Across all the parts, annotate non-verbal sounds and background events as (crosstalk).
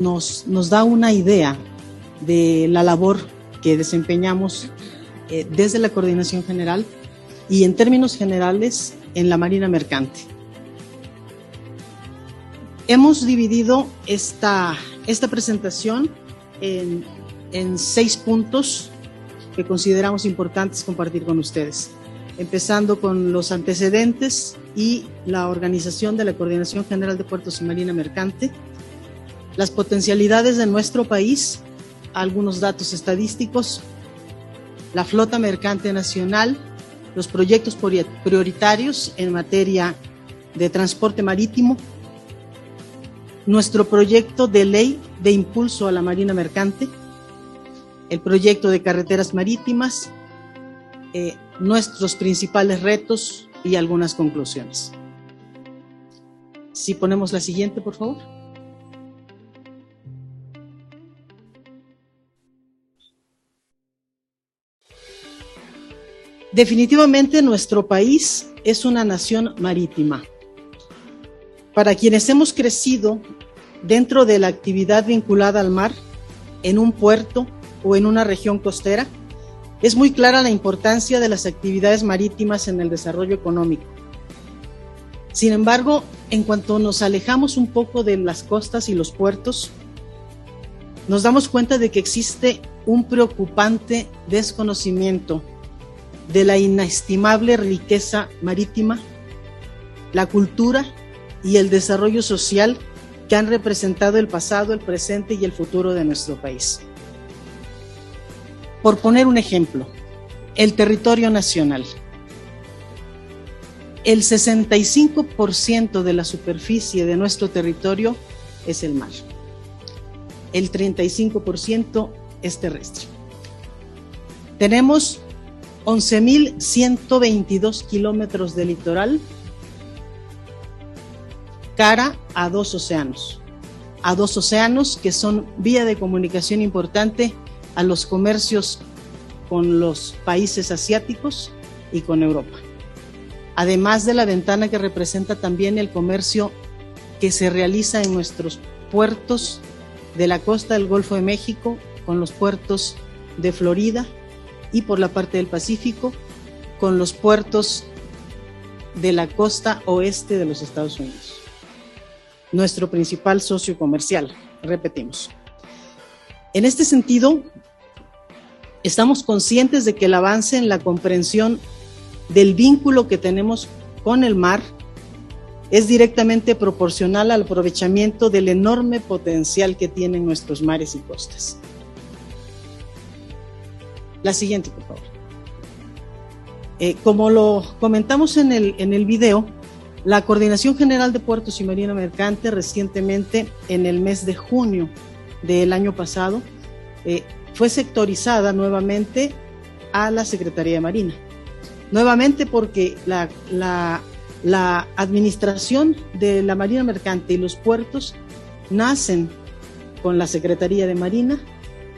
nos, nos da una idea de la labor que desempeñamos eh, desde la Coordinación General y en términos generales en la Marina Mercante. Hemos dividido esta, esta presentación en, en seis puntos que consideramos importantes compartir con ustedes, empezando con los antecedentes y la organización de la Coordinación General de Puertos y Marina Mercante, las potencialidades de nuestro país, algunos datos estadísticos, la flota mercante nacional, los proyectos prioritarios en materia de transporte marítimo, nuestro proyecto de ley de impulso a la marina mercante, el proyecto de carreteras marítimas, eh, nuestros principales retos y algunas conclusiones. Si ponemos la siguiente, por favor. Definitivamente nuestro país es una nación marítima. Para quienes hemos crecido dentro de la actividad vinculada al mar, en un puerto o en una región costera, es muy clara la importancia de las actividades marítimas en el desarrollo económico. Sin embargo, en cuanto nos alejamos un poco de las costas y los puertos, nos damos cuenta de que existe un preocupante desconocimiento de la inestimable riqueza marítima, la cultura y el desarrollo social que han representado el pasado, el presente y el futuro de nuestro país. Por poner un ejemplo, el territorio nacional. El 65% de la superficie de nuestro territorio es el mar. El 35% es terrestre. Tenemos 11.122 kilómetros de litoral cara a dos océanos, a dos océanos que son vía de comunicación importante a los comercios con los países asiáticos y con Europa. Además de la ventana que representa también el comercio que se realiza en nuestros puertos de la costa del Golfo de México, con los puertos de Florida y por la parte del Pacífico, con los puertos de la costa oeste de los Estados Unidos nuestro principal socio comercial, repetimos. En este sentido, estamos conscientes de que el avance en la comprensión del vínculo que tenemos con el mar es directamente proporcional al aprovechamiento del enorme potencial que tienen nuestros mares y costas. La siguiente, por favor. Eh, como lo comentamos en el, en el video, la Coordinación General de Puertos y Marina Mercante recientemente, en el mes de junio del año pasado, eh, fue sectorizada nuevamente a la Secretaría de Marina. Nuevamente porque la, la administración de la Marina Mercante y los puertos nacen con la Secretaría de Marina,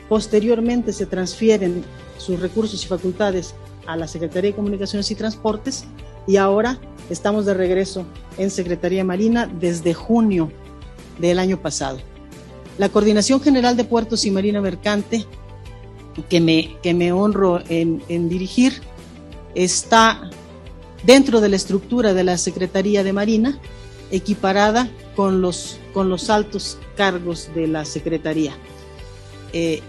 posteriormente se transfieren sus recursos y facultades a la Secretaría de Comunicaciones y Transportes y ahora Estamos de regreso en Secretaría Marina desde junio del año pasado. La Coordinación General de Puertos y Marina Mercante, que me, que me honro en, en dirigir, está dentro de la estructura de la Secretaría de Marina, equiparada con los, con los altos cargos de la Secretaría. Eh,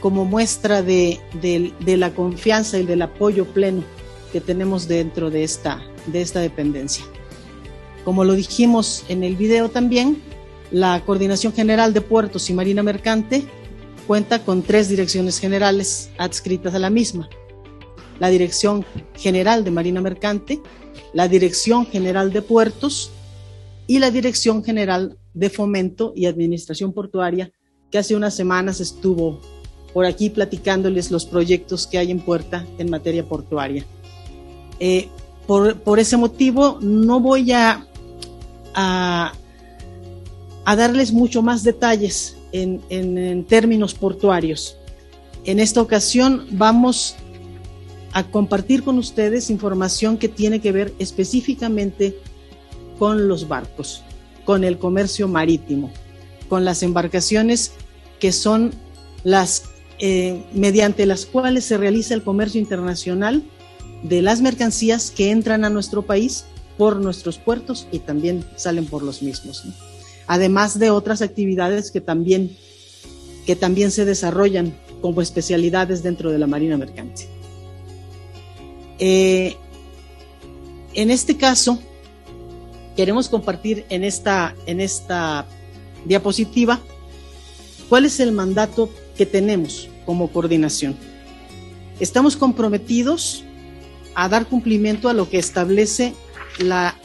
como muestra de, de, de, la confianza y del apoyo pleno que tenemos dentro de esta, de esta dependencia. Como lo dijimos en el video también, la Coordinación General de Puertos y Marina Mercante cuenta con tres direcciones generales adscritas a la misma. La Dirección General de Marina Mercante, la Dirección General de Puertos y la Dirección General de Fomento y Administración Portuaria, que hace unas semanas estuvo por aquí platicándoles los proyectos que hay en puerta en materia portuaria. Eh, por, ese motivo no voy a, a, darles mucho más detalles en, en términos portuarios. En esta ocasión vamos a compartir con ustedes información que tiene que ver específicamente con los barcos, con el comercio marítimo. con las embarcaciones que son las eh, mediante las cuales se realiza el comercio internacional de las mercancías que entran a nuestro país por nuestros puertos y también salen por los mismos. Además de otras actividades que también, que también se desarrollan como especialidades dentro de la Marina Mercante. Eh, en este caso, queremos compartir en esta, en esta diapositiva cuál es el mandato que tenemos como coordinación. Estamos comprometidos a dar cumplimiento a lo que establece la,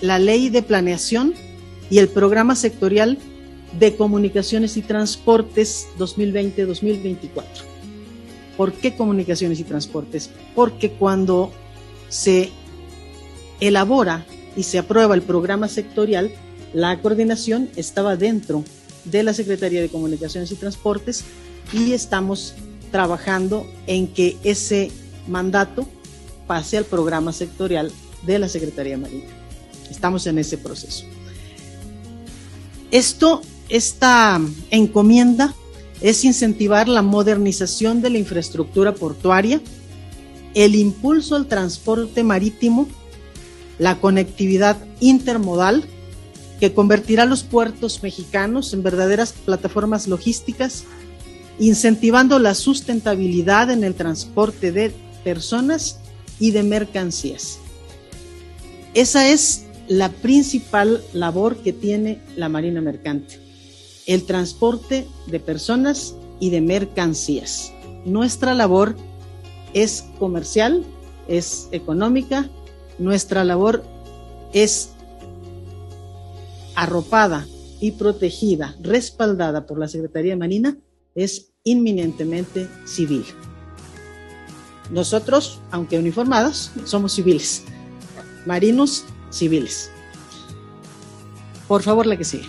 la ley de planeación y el programa sectorial de comunicaciones y transportes 2020-2024. ¿Por qué comunicaciones y transportes? Porque cuando se elabora y se aprueba el programa sectorial, la coordinación estaba dentro de la Secretaría de Comunicaciones y Transportes y estamos trabajando en que ese mandato pase al programa sectorial de la Secretaría Marina. Estamos en ese proceso. Esto, esta encomienda es incentivar la modernización de la infraestructura portuaria, el impulso al transporte marítimo, la conectividad intermodal, que convertirá los puertos mexicanos en verdaderas plataformas logísticas, incentivando la sustentabilidad en el transporte de personas y de mercancías. Esa es la principal labor que tiene la Marina Mercante, el transporte de personas y de mercancías. Nuestra labor es comercial, es económica, nuestra labor es arropada y protegida, respaldada por la Secretaría de Marina, es inminentemente civil. Nosotros, aunque uniformados, somos civiles. Marinos civiles. Por favor, la que sigue.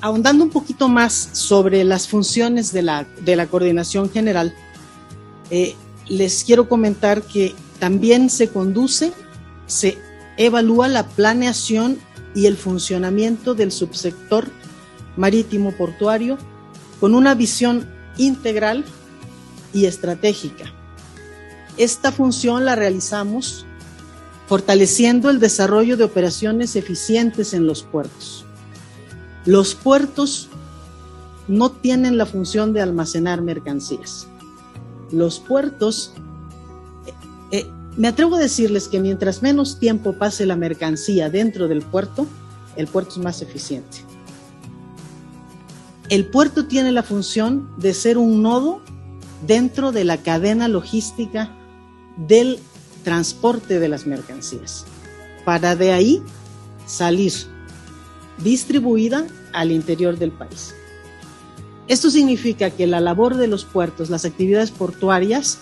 Ahondando un poquito más sobre las funciones de la, de la coordinación general, eh, les quiero comentar que también se conduce, se evalúa la planeación y el funcionamiento del subsector marítimo portuario con una visión integral y estratégica. Esta función la realizamos fortaleciendo el desarrollo de operaciones eficientes en los puertos. Los puertos no tienen la función de almacenar mercancías. Los puertos, eh, eh, me atrevo a decirles que mientras menos tiempo pase la mercancía dentro del puerto, el puerto es más eficiente el puerto tiene la función de ser un nodo dentro de la cadena logística del transporte de las mercancías, para de ahí salir distribuida al interior del país. Esto significa que la labor de los puertos, las actividades portuarias,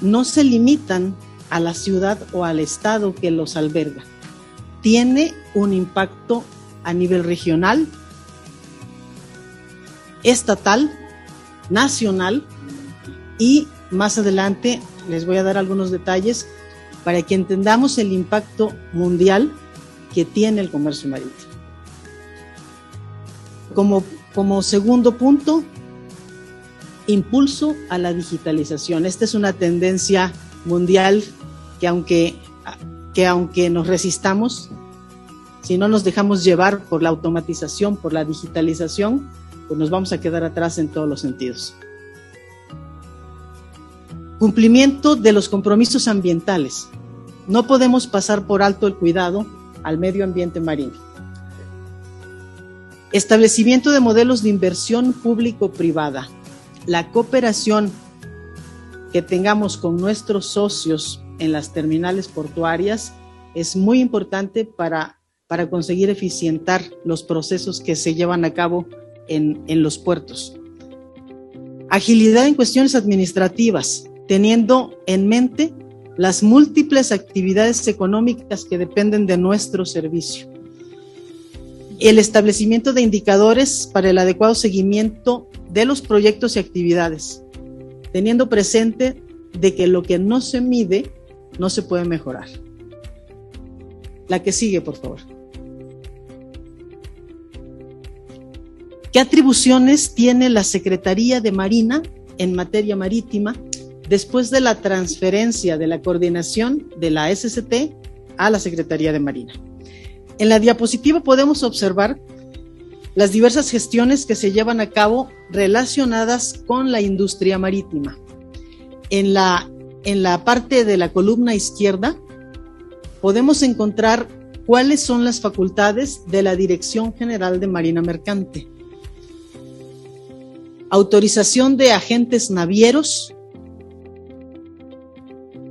no se limitan a la ciudad o al estado que los alberga. Tiene un impacto a nivel regional, estatal, nacional y más adelante les voy a dar algunos detalles para que entendamos el impacto mundial que tiene el comercio marítimo. Como, como segundo punto, impulso a la digitalización. Esta es una tendencia mundial que aunque, que aunque nos resistamos, si no nos dejamos llevar por la automatización, por la digitalización, pues nos vamos a quedar atrás en todos los sentidos. Cumplimiento de los compromisos ambientales. No podemos pasar por alto el cuidado al medio ambiente marino. Establecimiento de modelos de inversión público-privada. La cooperación que tengamos con nuestros socios en las terminales portuarias es muy importante para, para conseguir eficientar los procesos que se llevan a cabo en, los puertos. Agilidad en cuestiones administrativas, teniendo en mente las múltiples actividades económicas que dependen de nuestro servicio el establecimiento de indicadores para el adecuado seguimiento de los proyectos y actividades, teniendo presente de que lo que no se mide no se puede mejorar. La que sigue, por favor. ¿Qué atribuciones tiene la Secretaría de Marina en materia marítima después de la transferencia de la coordinación de la SST a la Secretaría de Marina? En la diapositiva podemos observar las diversas gestiones que se llevan a cabo relacionadas con la industria marítima. En la, en la parte de la columna izquierda podemos encontrar cuáles son las facultades de la Dirección General de Marina Mercante autorización de agentes navieros.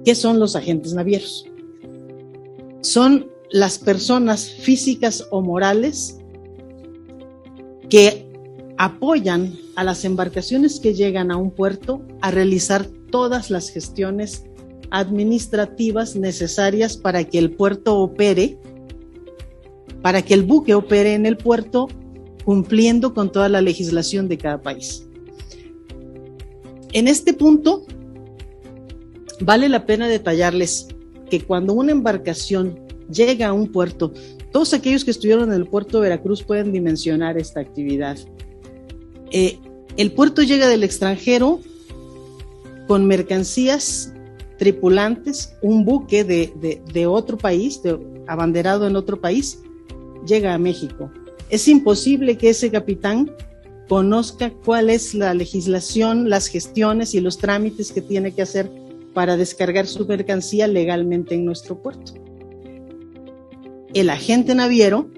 ¿Qué son los agentes navieros? Son las personas físicas o morales que apoyan a las embarcaciones que llegan a un puerto a realizar todas las gestiones administrativas necesarias para que el puerto opere, para que el buque opere en el puerto cumpliendo con toda la legislación de cada país. En este punto, vale la pena detallarles que cuando una embarcación llega a un puerto, todos aquellos que estuvieron en el puerto de Veracruz pueden dimensionar esta actividad. Eh, el puerto llega del extranjero con mercancías, tripulantes, un buque de, de otro país, de, abanderado en otro país, llega a México. Es imposible que ese capitán conozca cuál es la legislación, las gestiones y los trámites que tiene que hacer para descargar su mercancía legalmente en nuestro puerto. El agente naviero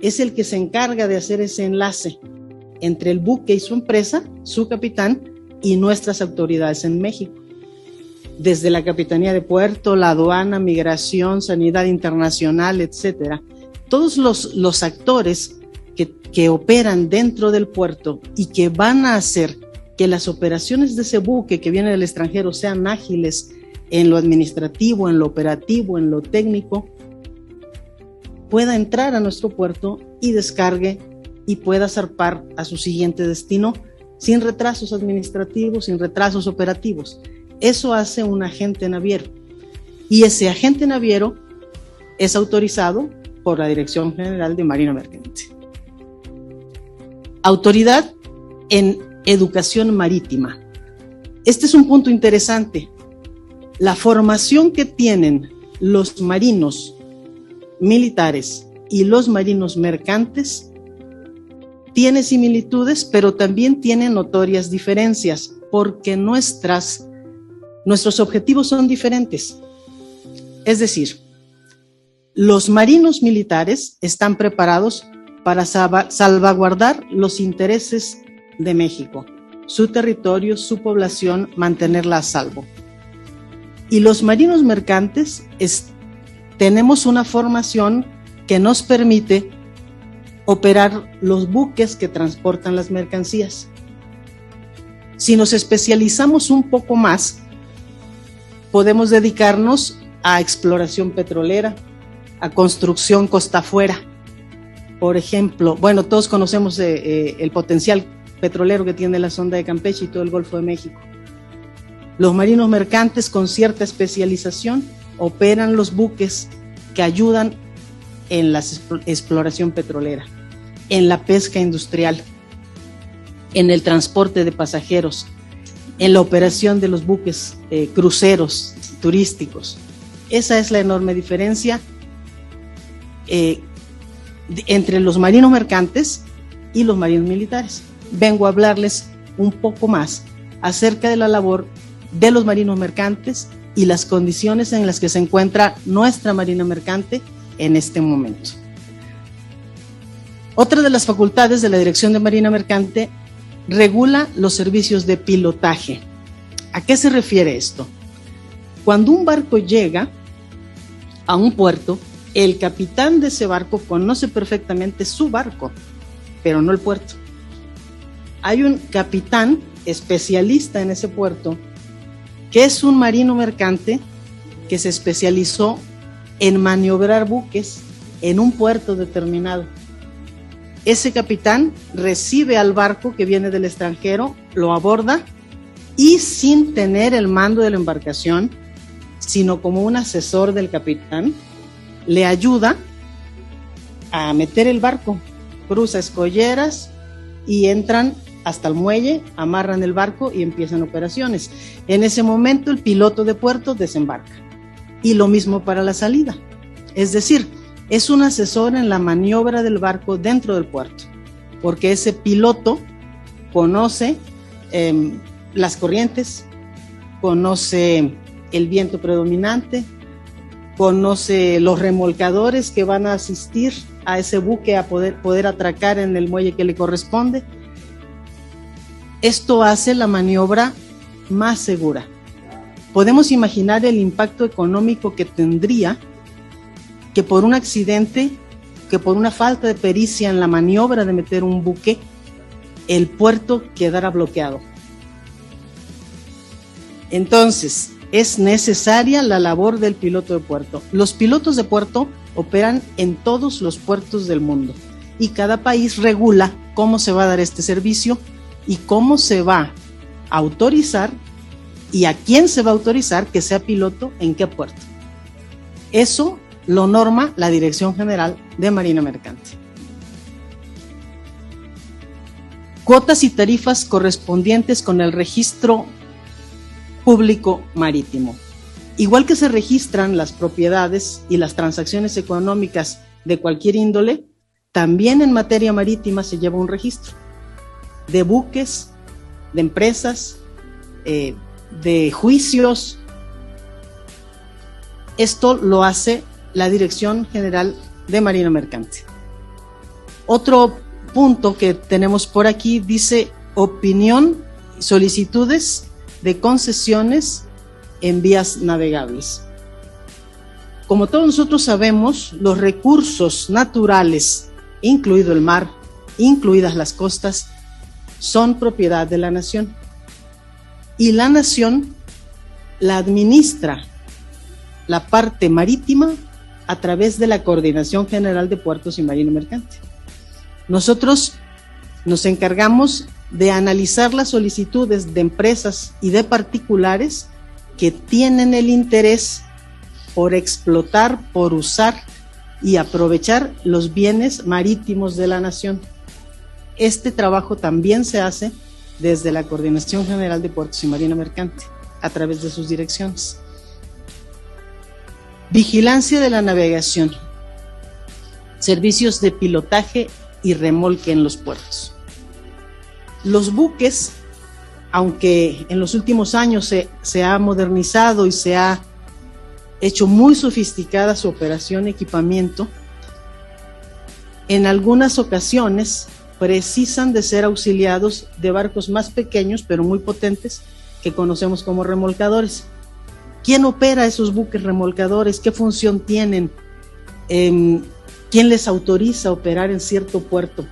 es el que se encarga de hacer ese enlace entre el buque y su empresa, su capitán y nuestras autoridades en México. Desde la Capitanía de Puerto, la aduana, migración, sanidad internacional, etcétera. Todos los, los actores que, operan dentro del puerto y que van a hacer que las operaciones de ese buque que viene del extranjero sean ágiles en lo administrativo, en lo operativo, en lo técnico, pueda entrar a nuestro puerto y descargue y pueda zarpar a su siguiente destino sin retrasos administrativos, sin retrasos operativos. Eso hace un agente naviero. Y ese agente naviero es autorizado por la Dirección General de Marina Mercante. Autoridad en educación marítima. Este es un punto interesante. La formación que tienen los marinos militares y los marinos mercantes tiene similitudes, pero también tiene notorias diferencias, porque nuestras, nuestros objetivos son diferentes. Es decir, los marinos militares están preparados para salvaguardar los intereses de México, su territorio, su población, mantenerla a salvo. Y los marinos mercantes tenemos una formación que nos permite operar los buques que transportan las mercancías. Si nos especializamos un poco más, podemos dedicarnos a exploración petrolera, a construcción costa afuera, por ejemplo, bueno, todos conocemos eh, eh, el potencial petrolero que tiene la sonda de Campeche y todo el Golfo de México. Los marinos mercantes con cierta especialización operan los buques que ayudan en la exploración petrolera, en la pesca industrial, en el transporte de pasajeros, en la operación de los buques eh, cruceros turísticos. Esa es la enorme diferencia entre los marinos mercantes y los marinos militares. Vengo a hablarles un poco más acerca de la labor de los marinos mercantes y las condiciones en las que se encuentra nuestra marina mercante en este momento. Otra de las facultades de la Dirección de Marina Mercante regula los servicios de pilotaje. ¿A qué se refiere esto? Cuando un barco llega a un puerto, el capitán de ese barco conoce perfectamente su barco, pero no el puerto. Hay un capitán especialista en ese puerto que es un marino mercante que se especializó en maniobrar buques en un puerto determinado. Ese capitán recibe al barco que viene del extranjero, lo aborda y sin tener el mando de la embarcación, sino como un asesor del capitán, le ayuda a meter el barco, cruza escolleras, y entran hasta el muelle, amarran el barco y empiezan operaciones. En ese momento el piloto de puerto desembarca. Y lo mismo para la salida. Es decir, es un asesor en la maniobra del barco dentro del puerto, porque ese piloto conoce em, las corrientes, conoce el viento predominante, conoce los remolcadores que van a asistir a ese buque a poder, poder atracar en el muelle que le corresponde. Esto hace la maniobra más segura. Podemos imaginar el impacto económico que tendría que por un accidente, que por una falta de pericia en la maniobra de meter un buque, el puerto quedara bloqueado. Entonces, es necesaria la labor del piloto de puerto. Los pilotos de puerto operan en todos los puertos del mundo y cada país regula cómo se va a dar este servicio y cómo se va a autorizar y a quién se va a autorizar que sea piloto en qué puerto. Eso lo norma la Dirección General de Marina Mercante. Cuotas y tarifas correspondientes con el registro público marítimo. Igual que se registran las propiedades y las transacciones económicas de cualquier índole, también en materia marítima se lleva un registro de buques, de empresas, eh, de juicios. Esto lo hace la Dirección General de Marina Mercante. Otro punto que tenemos por aquí dice opinión, solicitudes de concesiones en vías navegables. Como todos nosotros sabemos, los recursos naturales, incluido el mar, incluidas las costas, son propiedad de la nación. Y la nación la administra la parte marítima a través de la Coordinación General de Puertos y Marina Mercante. Nosotros nos encargamos de analizar las solicitudes de empresas y de particulares que tienen el interés por explotar, por usar y aprovechar los bienes marítimos de la nación. Este trabajo también se hace desde la Coordinación General de Puertos y Marina Mercante, a través de sus direcciones. Vigilancia de la navegación. Servicios de pilotaje y remolque en los puertos. Los buques, aunque en los últimos años se, ha modernizado y se ha hecho muy sofisticada su operación y equipamiento, en algunas ocasiones precisan de ser auxiliados de barcos más pequeños pero muy potentes que conocemos como remolcadores. ¿Quién opera esos buques remolcadores? ¿Qué función tienen? Em, ¿Quién les autoriza a operar en cierto puerto?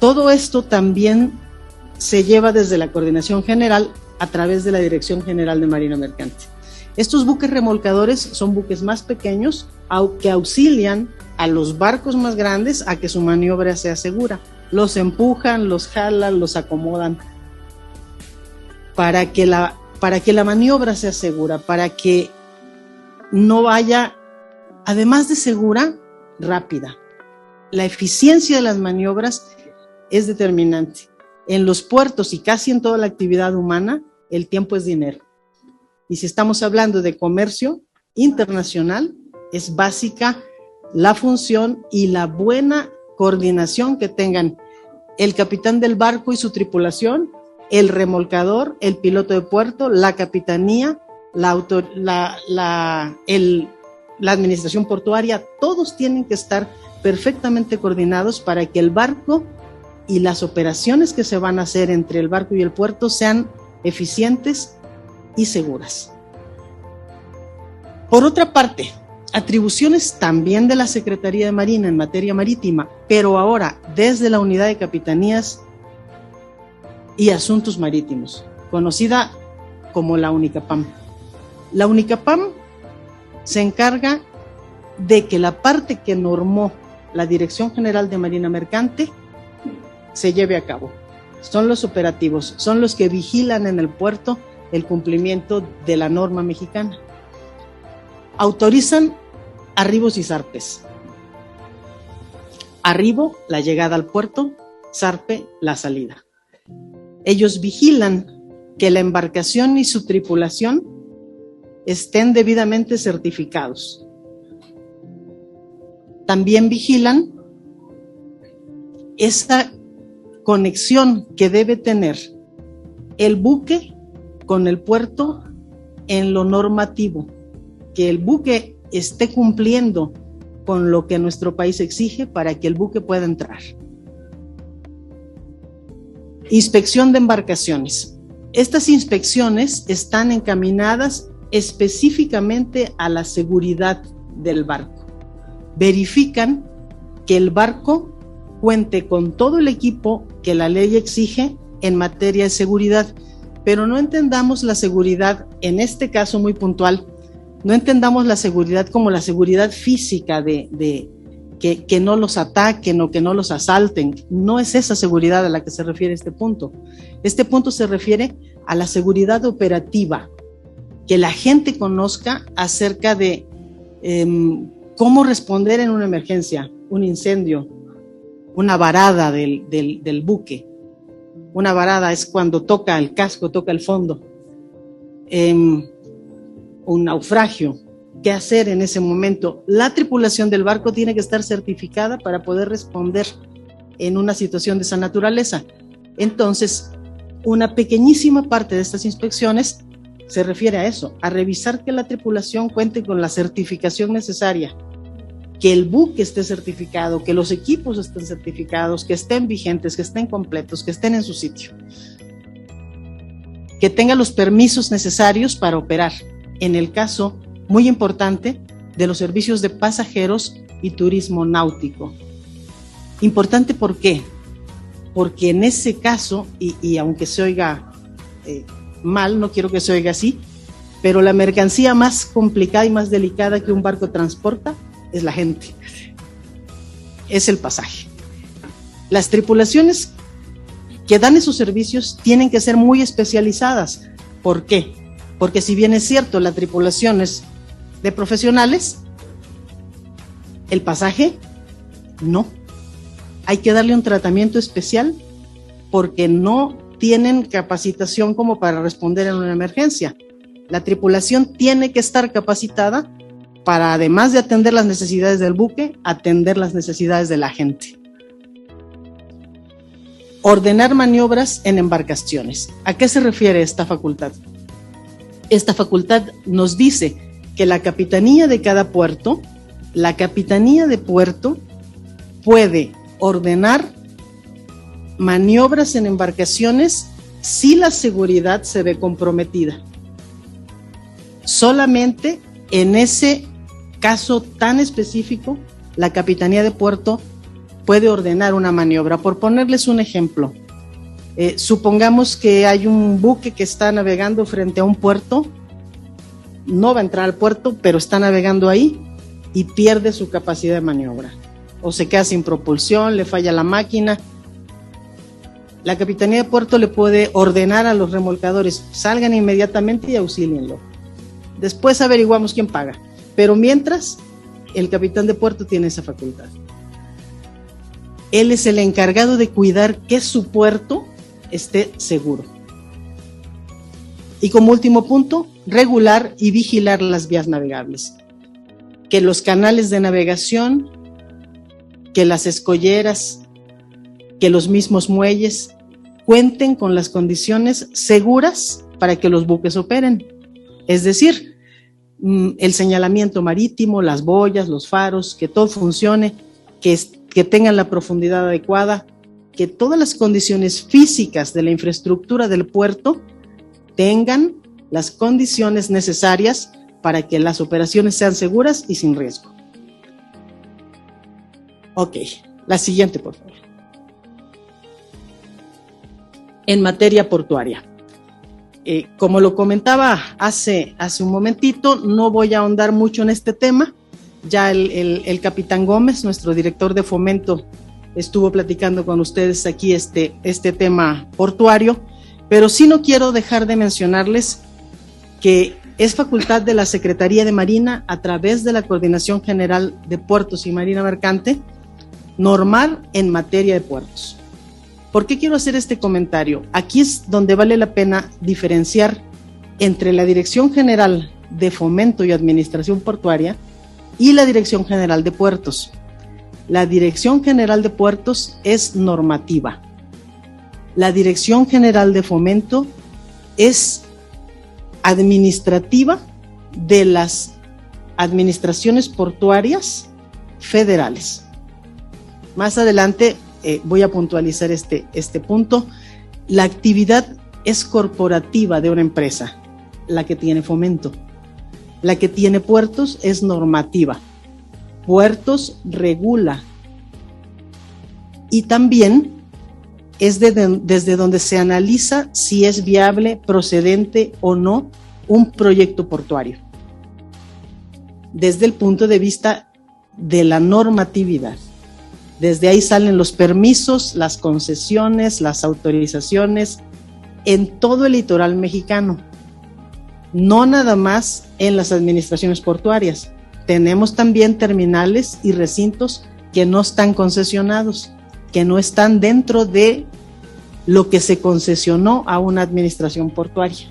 Todo esto también se lleva desde la Coordinación General a través de la Dirección General de Marina Mercante. Estos buques remolcadores son buques más pequeños que auxilian a los barcos más grandes a que su maniobra sea segura. Los empujan, los jalan, los acomodan para que la, para que la maniobra sea segura, para que no vaya, además de segura, rápida. La eficiencia de las maniobras es determinante. En los puertos y casi en toda la actividad humana, el tiempo es dinero. Y si estamos hablando de comercio internacional, es básica la función y la buena coordinación que tengan el capitán del barco y su tripulación, el remolcador, el piloto de puerto, la capitanía, la, la, administración portuaria, todos tienen que estar perfectamente coordinados para que el barco y las operaciones que se van a hacer entre el barco y el puerto sean eficientes y seguras. Por otra parte, atribuciones también de la Secretaría de Marina en materia marítima, pero ahora desde la Unidad de Capitanías y Asuntos Marítimos, conocida como la UNICAPAM. La UNICAPAM se encarga de que la parte que normó la Dirección General de Marina Mercante se lleve a cabo. Son los operativos, son los que vigilan en el puerto el cumplimiento de la norma mexicana. Autorizan arribos y zarpes. Arribo, la llegada al puerto, zarpe la salida. Ellos vigilan que la embarcación y su tripulación estén debidamente certificados. También vigilan esa conexión que debe tener el buque con el puerto en lo normativo, que el buque esté cumpliendo con lo que nuestro país exige para que el buque pueda entrar. Inspección de embarcaciones. Estas inspecciones están encaminadas específicamente a la seguridad del barco. Verifican que el barco cuente con todo el equipo que la ley exige en materia de seguridad, pero no entendamos la seguridad, en este caso muy puntual, no entendamos la seguridad como la seguridad física de, que, no los ataquen o que no los asalten. No es esa seguridad a la que se refiere este punto. Este punto se refiere a la seguridad operativa, que la gente conozca acerca de em, cómo responder en una emergencia, un incendio, una varada del, buque. Una varada es cuando toca el casco, toca el fondo. Em, un naufragio. ¿Qué hacer en ese momento? La tripulación del barco tiene que estar certificada para poder responder en una situación de esa naturaleza. Entonces, una pequeñísima parte de estas inspecciones se refiere a eso, a revisar que la tripulación cuente con la certificación necesaria que el buque esté certificado, que los equipos estén certificados, que estén vigentes, que estén completos, que estén en su sitio, que tenga los permisos necesarios para operar. En el caso muy importante de los servicios de pasajeros y turismo náutico. Importante por qué? Porque en ese caso, y, aunque se oiga eh, mal, no quiero que se oiga así, pero la mercancía más complicada y más delicada que un barco transporta es la gente, es el pasaje. Las tripulaciones que dan esos servicios tienen que ser muy especializadas. ¿Por qué? Porque si bien es cierto, la tripulación es de profesionales, el pasaje no. Hay que darle un tratamiento especial porque no tienen capacitación como para responder en una emergencia. La tripulación tiene que estar capacitada para, además de atender las necesidades del buque, atender las necesidades de la gente. Ordenar maniobras en embarcaciones. ¿A qué se refiere esta facultad? Esta facultad nos dice que la capitanía de cada puerto, la capitanía de puerto puede ordenar maniobras en embarcaciones si la seguridad se ve comprometida. Solamente en ese caso tan específico, la Capitanía de Puerto puede ordenar una maniobra. Por ponerles un ejemplo, eh, supongamos que hay un buque que está navegando frente a un puerto, no va a entrar al puerto, pero está navegando ahí y pierde su capacidad de maniobra. O se queda sin propulsión, le falla la máquina. La Capitanía de Puerto le puede ordenar a los remolcadores, salgan inmediatamente y auxílienlo. Después averiguamos quién paga. Pero mientras, el capitán de puerto tiene esa facultad. Él es el encargado de cuidar que su puerto esté seguro. Y como último punto, regular y vigilar las vías navegables. Que los canales de navegación, que las escolleras, que los mismos muelles cuenten con las condiciones seguras para que los buques operen. Es decir, el señalamiento marítimo, las boyas, los faros, que todo funcione, que, que tengan la profundidad adecuada, que todas las condiciones físicas de la infraestructura del puerto tengan las condiciones necesarias para que las operaciones sean seguras y sin riesgo. Ok, la siguiente, por favor. En materia portuaria. Eh, como lo comentaba hace, hace un momentito, no voy a ahondar mucho en este tema. Ya el, capitán Gómez, nuestro director de fomento, estuvo platicando con ustedes aquí este, este tema portuario, pero sí no quiero dejar de mencionarles que es facultad de la Secretaría de Marina a través de la Coordinación General de Puertos y Marina Mercante normar en materia de puertos. ¿Por qué quiero hacer este comentario? Aquí es donde vale la pena diferenciar entre la Dirección General de Fomento y Administración Portuaria y la Dirección General de Puertos. La Dirección General de Puertos es normativa. La Dirección General de Fomento es administrativa de las administraciones portuarias federales. Más adelante eh, voy a puntualizar este, este punto. La actividad es corporativa de una empresa, la que tiene fomento. La que tiene puertos es normativa. Puertos regula. Y también es desde donde se analiza si es viable, procedente o no un proyecto portuario. Desde el punto de vista de la normatividad. Desde ahí salen los permisos, las concesiones, las autorizaciones en todo el litoral mexicano. No nada más en las administraciones portuarias. Tenemos también terminales y recintos que no están concesionados, que no están dentro de lo que se concesionó a una administración portuaria.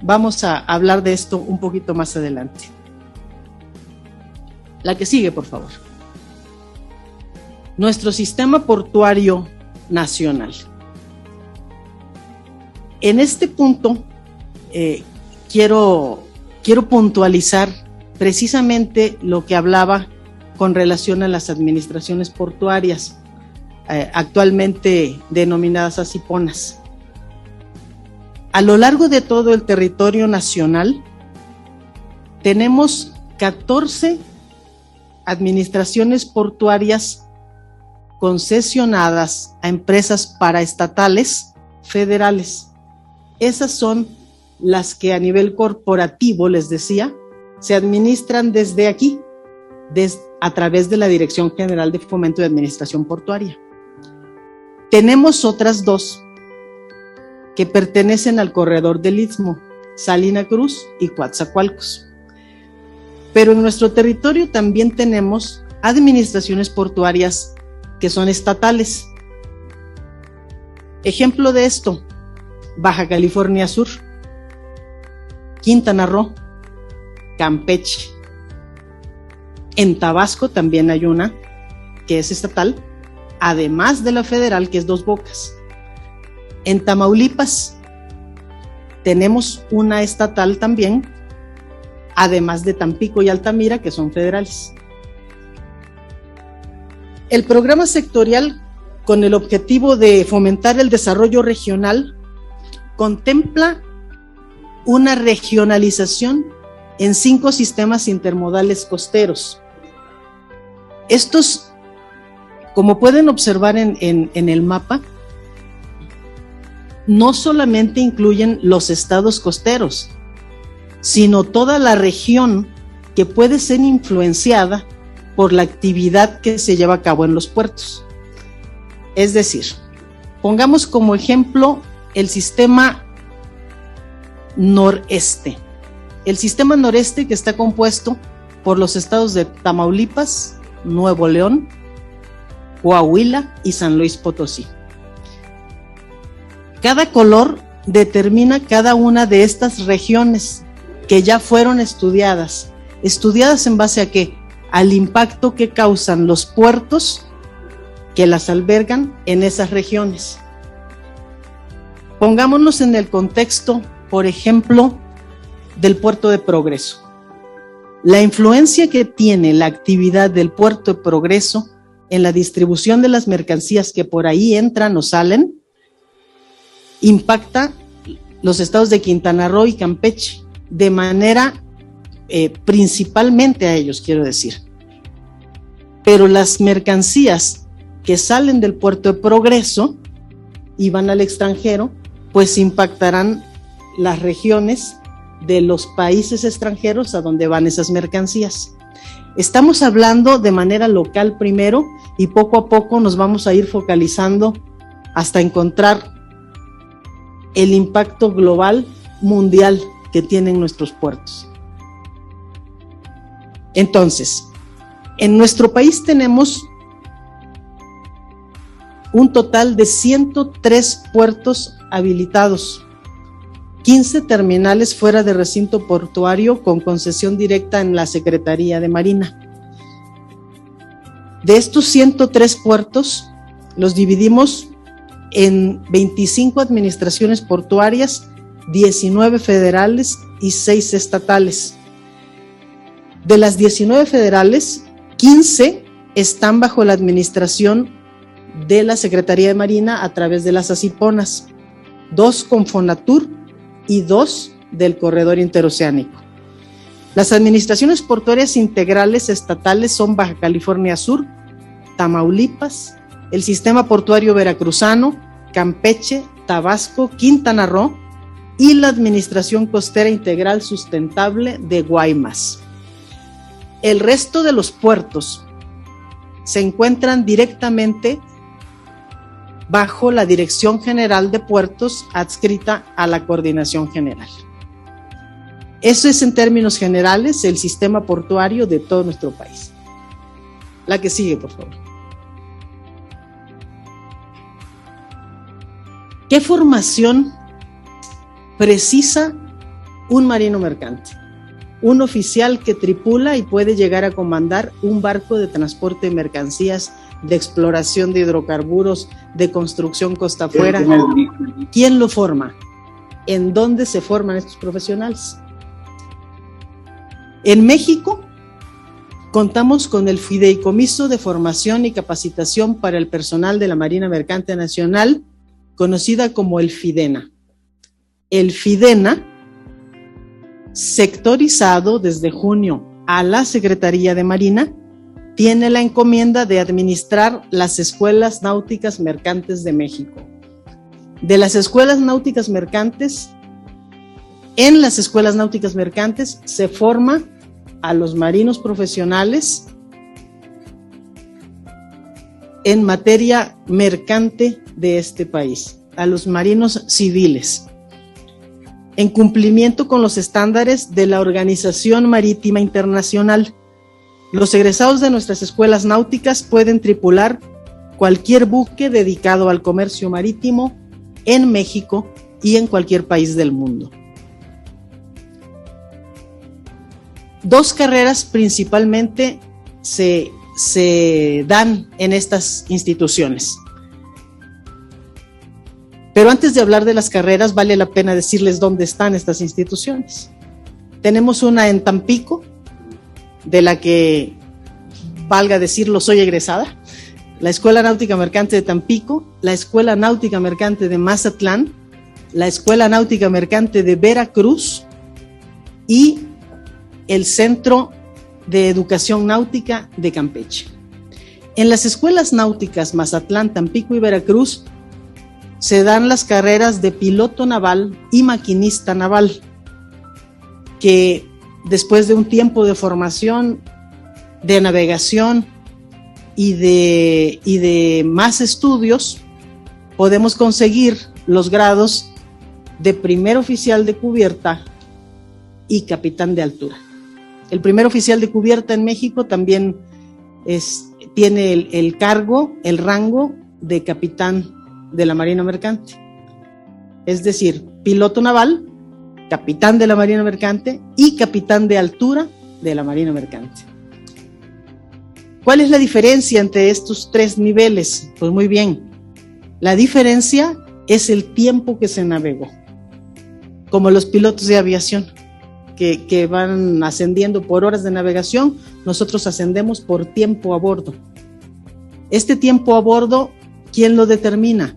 Vamos a hablar de esto un poquito más adelante. La que sigue, por favor. Nuestro sistema portuario nacional. En este punto, eh, quiero, quiero puntualizar precisamente lo que hablaba con relación a las administraciones portuarias, eh, actualmente denominadas así PONAS. A lo largo de todo el territorio nacional, tenemos 14 administraciones portuarias concesionadas a empresas paraestatales federales. Esas son las que a nivel corporativo, les decía, se administran desde aquí, a través de la Dirección General de Fomento de Administración Portuaria. Tenemos otras dos que pertenecen al corredor del Istmo, Salina Cruz y Coatzacoalcos. Pero en nuestro territorio también tenemos administraciones portuarias que son estatales. Ejemplo de esto, Baja California Sur, Quintana Roo, Campeche. En Tabasco también hay una que es estatal, además de la federal que es Dos Bocas. En Tamaulipas tenemos una estatal también, además de Tampico y Altamira, que son federales. El programa sectorial, con el objetivo de fomentar el desarrollo regional, contempla una regionalización en cinco sistemas intermodales costeros. Estos, como pueden observar en, el mapa, no solamente incluyen los estados costeros, sino toda la región que puede ser influenciada por la actividad que se lleva a cabo en los puertos. Es decir, pongamos como ejemplo el sistema noreste. El sistema noreste que está compuesto por los estados de Tamaulipas, Nuevo León, Coahuila y San Luis Potosí. Cada color determina cada una de estas regiones que ya fueron estudiadas. ¿Estudiadas en base a qué? Al impacto que causan los puertos que las albergan en esas regiones. Pongámonos en el contexto por ejemplo, del puerto de progreso. La influencia que tiene la actividad del puerto de progreso en la distribución de las mercancías que por ahí entran o salen impacta los estados de Quintana Roo y Campeche de manera eh, principalmente a ellos, quiero decir. Pero las mercancías que salen del puerto de progreso y van al extranjero, pues impactarán las regiones de los países extranjeros a donde van esas mercancías. Estamos hablando de manera local primero y poco a poco nos vamos a ir focalizando hasta encontrar el impacto global mundial que tienen nuestros puertos. Entonces, en nuestro país tenemos un total de 103 puertos habilitados, 15 terminales fuera de recinto portuario con concesión directa en la Secretaría de Marina. De estos 103 puertos, los dividimos en 25 administraciones portuarias, 19 federales y 6 estatales. De las 19 federales, 15 están bajo la administración de la Secretaría de Marina a través de las ACIPONAS, dos con Fonatur y dos del corredor interoceánico. Las administraciones portuarias integrales estatales son Baja California Sur, Tamaulipas, el sistema portuario veracruzano, Campeche, Tabasco, Quintana Roo y la Administración Costera Integral Sustentable de Guaymas. El resto de los puertos se encuentran directamente bajo la Dirección General de Puertos adscrita a la Coordinación General. Eso es en términos generales el sistema portuario de todo nuestro país. La que sigue, por favor. ¿Qué formación precisa un marino mercante? Un oficial que tripula y puede llegar a comandar un barco de transporte de mercancías, de exploración de hidrocarburos, de construcción costa afuera. ¿Quién lo forma? ¿En dónde se forman estos profesionales? En México contamos con el Fideicomiso de Formación y Capacitación para el Personal de la Marina Mercante Nacional, conocida como el FIDENA. El FIDENA, sectorizado desde junio a la Secretaría de Marina, tiene la encomienda de administrar las escuelas náuticas mercantes de México. De las escuelas náuticas mercantes, en las escuelas náuticas mercantes se forma a los marinos profesionales en materia mercante de este país, a los marinos civiles, en cumplimiento con los estándares de la Organización Marítima Internacional. Los egresados de nuestras escuelas náuticas pueden tripular cualquier buque dedicado al comercio marítimo en México y en cualquier país del mundo. Dos carreras principalmente se, se dan en estas instituciones. Pero antes de hablar de las carreras, vale la pena decirles dónde están estas instituciones. Tenemos una en Tampico, de la que, valga decirlo, soy egresada, la Escuela Náutica Mercante de Tampico, la Escuela Náutica Mercante de Mazatlán, la Escuela Náutica Mercante de Veracruz y el Centro de Educación Náutica de Campeche. En las escuelas náuticas Mazatlán, Tampico y Veracruz se dan las carreras de piloto naval y maquinista naval, que después de un tiempo de formación, de navegación y de, y de más estudios, podemos conseguir los grados de primer oficial de cubierta y capitán de altura. El primer oficial de cubierta en México también es, tiene el, el cargo, el rango de capitán de la Marina Mercante. Es decir, piloto naval, capitán de la Marina Mercante y capitán de altura de la Marina Mercante. ¿Cuál es la diferencia entre estos tres niveles? Pues muy bien, la diferencia es el tiempo que se navegó, como los pilotos de aviación que, van ascendiendo por horas de navegación, nosotros ascendemos por tiempo a bordo. Este tiempo a bordo, ¿quién lo determina?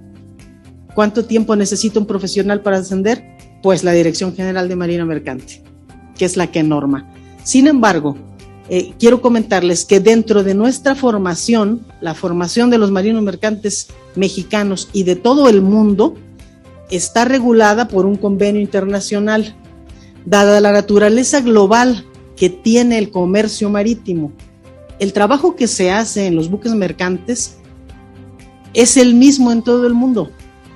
¿Cuánto tiempo necesita un profesional para ascender? Pues la Dirección General de Marina Mercante, que es la que norma. Sin embargo, eh, quiero comentarles que dentro de nuestra formación, la formación de los marinos mercantes mexicanos y de todo el mundo, está regulada por un convenio internacional dada la naturaleza global que tiene el comercio marítimo, el trabajo que se hace en los buques mercantes es el mismo en todo el mundo.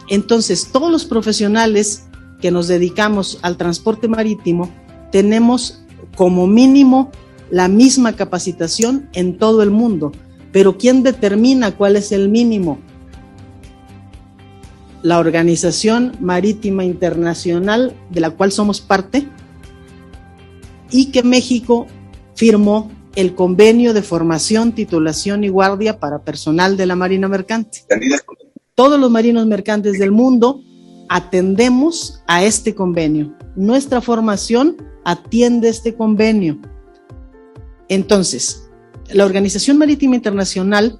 Entonces, todos los profesionales que nos dedicamos al transporte marítimo tenemos como mínimo la misma capacitación en todo el mundo. Pero ¿quién determina cuál es el mínimo? la Organización Marítima Internacional de la cual somos parte y que México firmó el convenio de formación, titulación y guardia para personal de la Marina Mercante. Todos los marinos mercantes del mundo atendemos a este convenio. Nuestra formación atiende este convenio. Entonces, la Organización Marítima Internacional,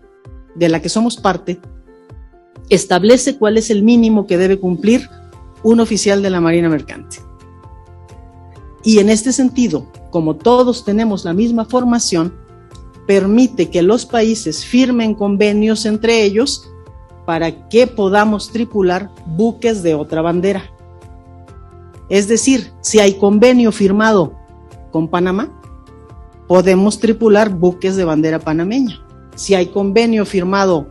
de la que somos parte, establece cuál es el mínimo que debe cumplir un oficial de la Marina Mercante. Y en este sentido, como todos tenemos la misma formación, permite que los países firmen convenios entre ellos para que podamos tripular buques de otra bandera. Es decir, si hay convenio firmado con Panamá, podemos tripular buques de bandera panameña. Si hay convenio firmado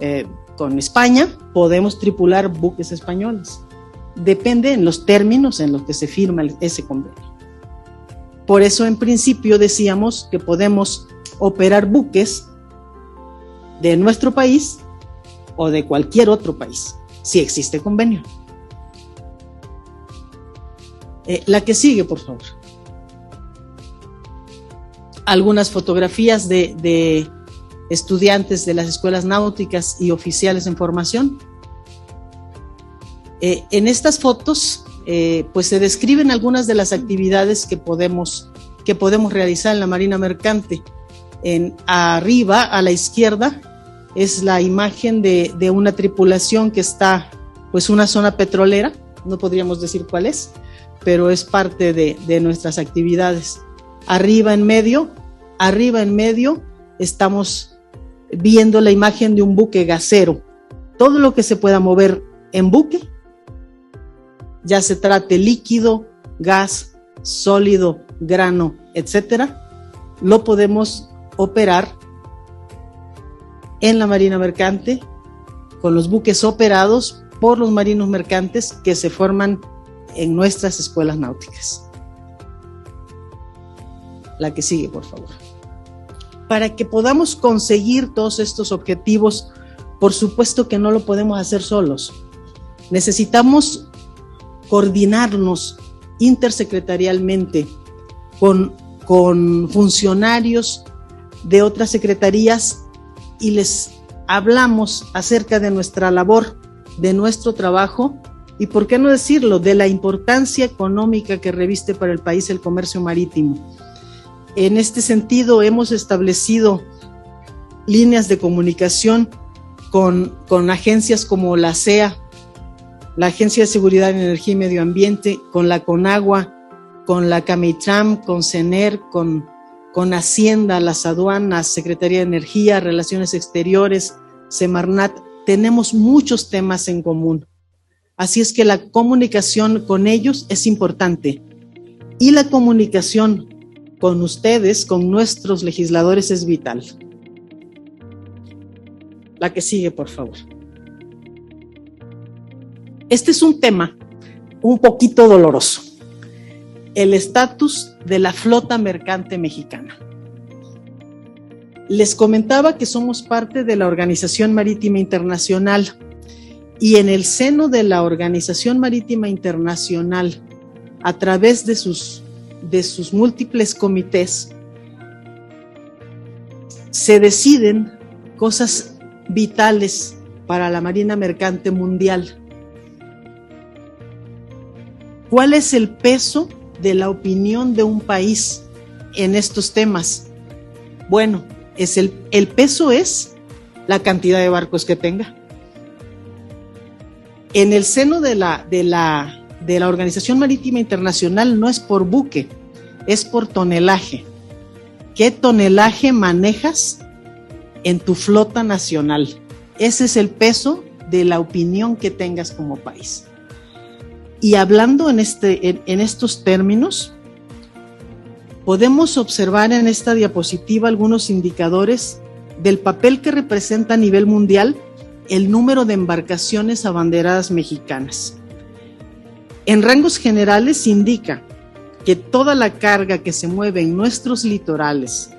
eh, con España, podemos tripular buques españoles. Depende en los términos en los que se firma ese convenio. Por eso en principio decíamos que podemos operar buques de nuestro país o de cualquier otro país, si existe convenio. Eh, la que sigue, por favor. Algunas fotografías de, estudiantes de las escuelas náuticas y oficiales en formación. Eh, en estas fotos, eh, pues se describen algunas de las actividades que podemos, que podemos realizar en la Marina Mercante. En arriba, a la izquierda, es la imagen de, una tripulación que está, pues, una zona petrolera, no podríamos decir cuál es, pero es parte de, de nuestras actividades. Arriba en medio, arriba en medio, estamos viendo la imagen de un buque gasero. Todo lo que se pueda mover en buque, ya se trate líquido, gas, sólido, grano, etcétera, lo podemos operar en la Marina Mercante con los buques operados por los marinos mercantes que se forman en nuestras escuelas náuticas. La que sigue, por favor. Para que podamos conseguir todos estos objetivos, por supuesto que no lo podemos hacer solos. Necesitamos coordinarnos intersecretarialmente con, con funcionarios de otras secretarías y les hablamos acerca de nuestra labor, de nuestro trabajo y, por qué no decirlo, de la importancia económica que reviste para el país el comercio marítimo. En este sentido, hemos establecido líneas de comunicación con, con agencias como la CEA, la Agencia de Seguridad en Energía y Medio Ambiente, con la CONAGUA, con la CAMITRAM, con CENER, con con Hacienda, las aduanas, Secretaría de Energía, Relaciones Exteriores, Semarnat, tenemos muchos temas en común. Así es que la comunicación con ellos es importante. Y la comunicación con ustedes, con nuestros legisladores, es vital. La que sigue, por favor. Este es un tema un poquito doloroso el estatus de la flota mercante mexicana. Les comentaba que somos parte de la Organización Marítima Internacional y en el seno de la Organización Marítima Internacional, a través de sus, de sus múltiples comités, se deciden cosas vitales para la Marina Mercante Mundial. ¿Cuál es el peso de la opinión de un país en estos temas? Bueno, es el, el peso es la cantidad de barcos que tenga. En el seno de la, de la, de la Organización Marítima Internacional no es por buque, es por tonelaje. ¿Qué tonelaje manejas en tu flota nacional? Ese es el peso de la opinión que tengas como país. Y hablando en, este, en, estos términos, podemos observar en esta diapositiva algunos indicadores del papel que representa a nivel mundial el número de embarcaciones abanderadas mexicanas. En rangos generales indica que toda la carga que se mueve en nuestros litorales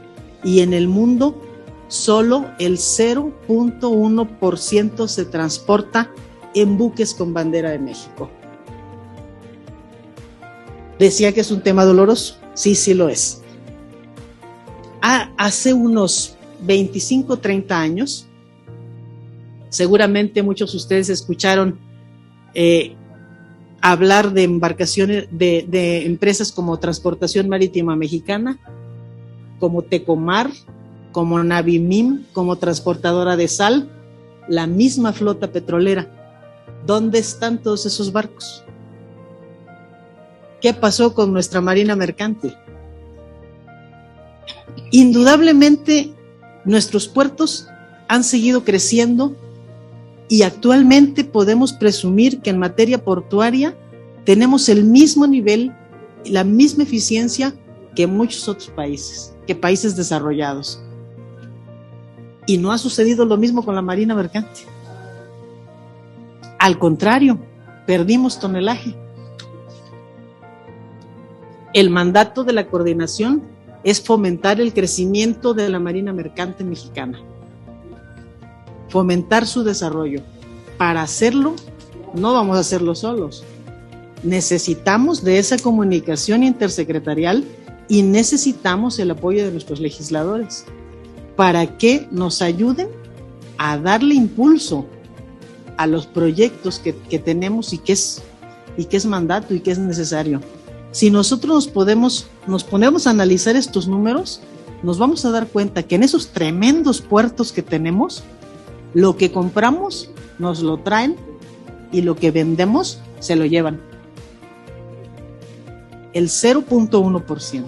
y en el mundo, solo el 0.1% se transporta en buques con bandera de México. Decía que es un tema doloroso. Sí, sí lo es. Ah, hace unos 25, 30 años, seguramente muchos de ustedes escucharon eh, hablar de embarcaciones, de, de, empresas como Transportación Marítima Mexicana, como Tecomar, como Navimim, como transportadora de sal, la misma flota petrolera. ¿Dónde están todos esos barcos? ¿Qué pasó con nuestra Marina Mercante? Indudablemente, nuestros puertos han seguido creciendo y actualmente podemos presumir que en materia portuaria tenemos el mismo nivel, la misma eficiencia que muchos otros países, que países desarrollados. Y no ha sucedido lo mismo con la Marina Mercante. Al contrario, perdimos tonelaje. El mandato de la coordinación es fomentar el crecimiento de la Marina Mercante mexicana, fomentar su desarrollo. Para hacerlo, no vamos a hacerlo solos. Necesitamos de esa comunicación intersecretarial y necesitamos el apoyo de nuestros legisladores para que nos ayuden a darle impulso a los proyectos que, tenemos y que, es, y que es mandato y que es necesario. Si nosotros nos podemos, nos ponemos a analizar estos números, nos vamos a dar cuenta que en esos tremendos puertos que tenemos, lo que compramos nos lo traen y lo que vendemos se lo llevan. El 0.1%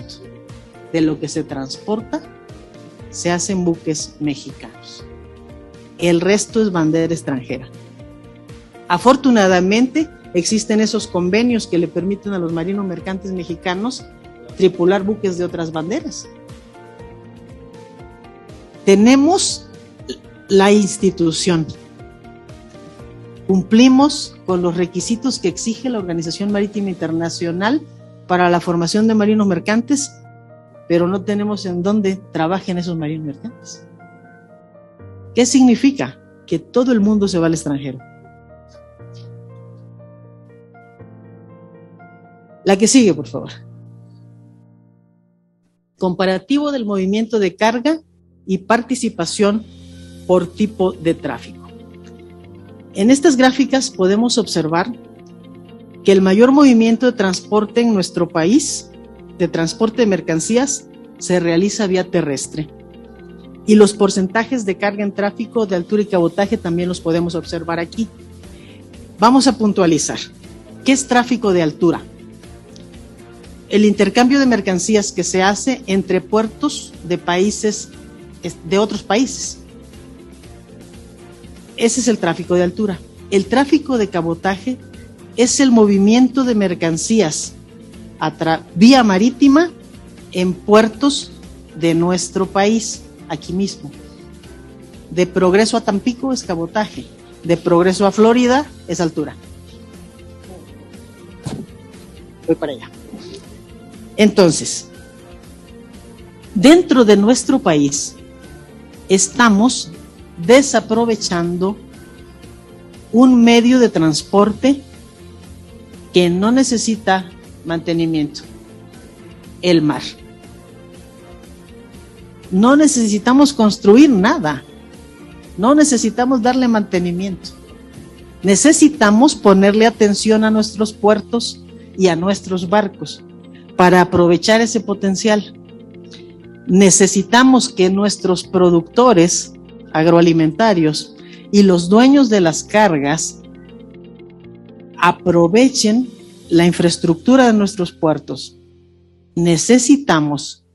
de lo que se transporta se hace en buques mexicanos. El resto es bandera extranjera. Afortunadamente, Existen esos convenios que le permiten a los marinos mercantes mexicanos tripular buques de otras banderas. Tenemos la institución. Cumplimos con los requisitos que exige la Organización Marítima Internacional para la formación de marinos mercantes, pero no tenemos en dónde trabajen esos marinos mercantes. ¿Qué significa? Que todo el mundo se va al extranjero. La que sigue, por favor. Comparativo del movimiento de carga y participación por tipo de tráfico. En estas gráficas podemos observar que el mayor movimiento de transporte en nuestro país, de transporte de mercancías, se realiza vía terrestre. Y los porcentajes de carga en tráfico de altura y cabotaje también los podemos observar aquí. Vamos a puntualizar. ¿Qué es tráfico de altura? El intercambio de mercancías que se hace entre puertos de países, de otros países. Ese es el tráfico de altura. El tráfico de cabotaje es el movimiento de mercancías vía marítima en puertos de nuestro país, aquí mismo. De progreso a Tampico es cabotaje, de progreso a Florida es altura. Voy para allá. Entonces, dentro de nuestro país estamos desaprovechando un medio de transporte que no necesita mantenimiento, el mar. No necesitamos construir nada, no necesitamos darle mantenimiento. Necesitamos ponerle atención a nuestros puertos y a nuestros barcos para aprovechar ese potencial. Necesitamos que nuestros productores agroalimentarios y los dueños de las cargas aprovechen la infraestructura de nuestros puertos. Necesitamos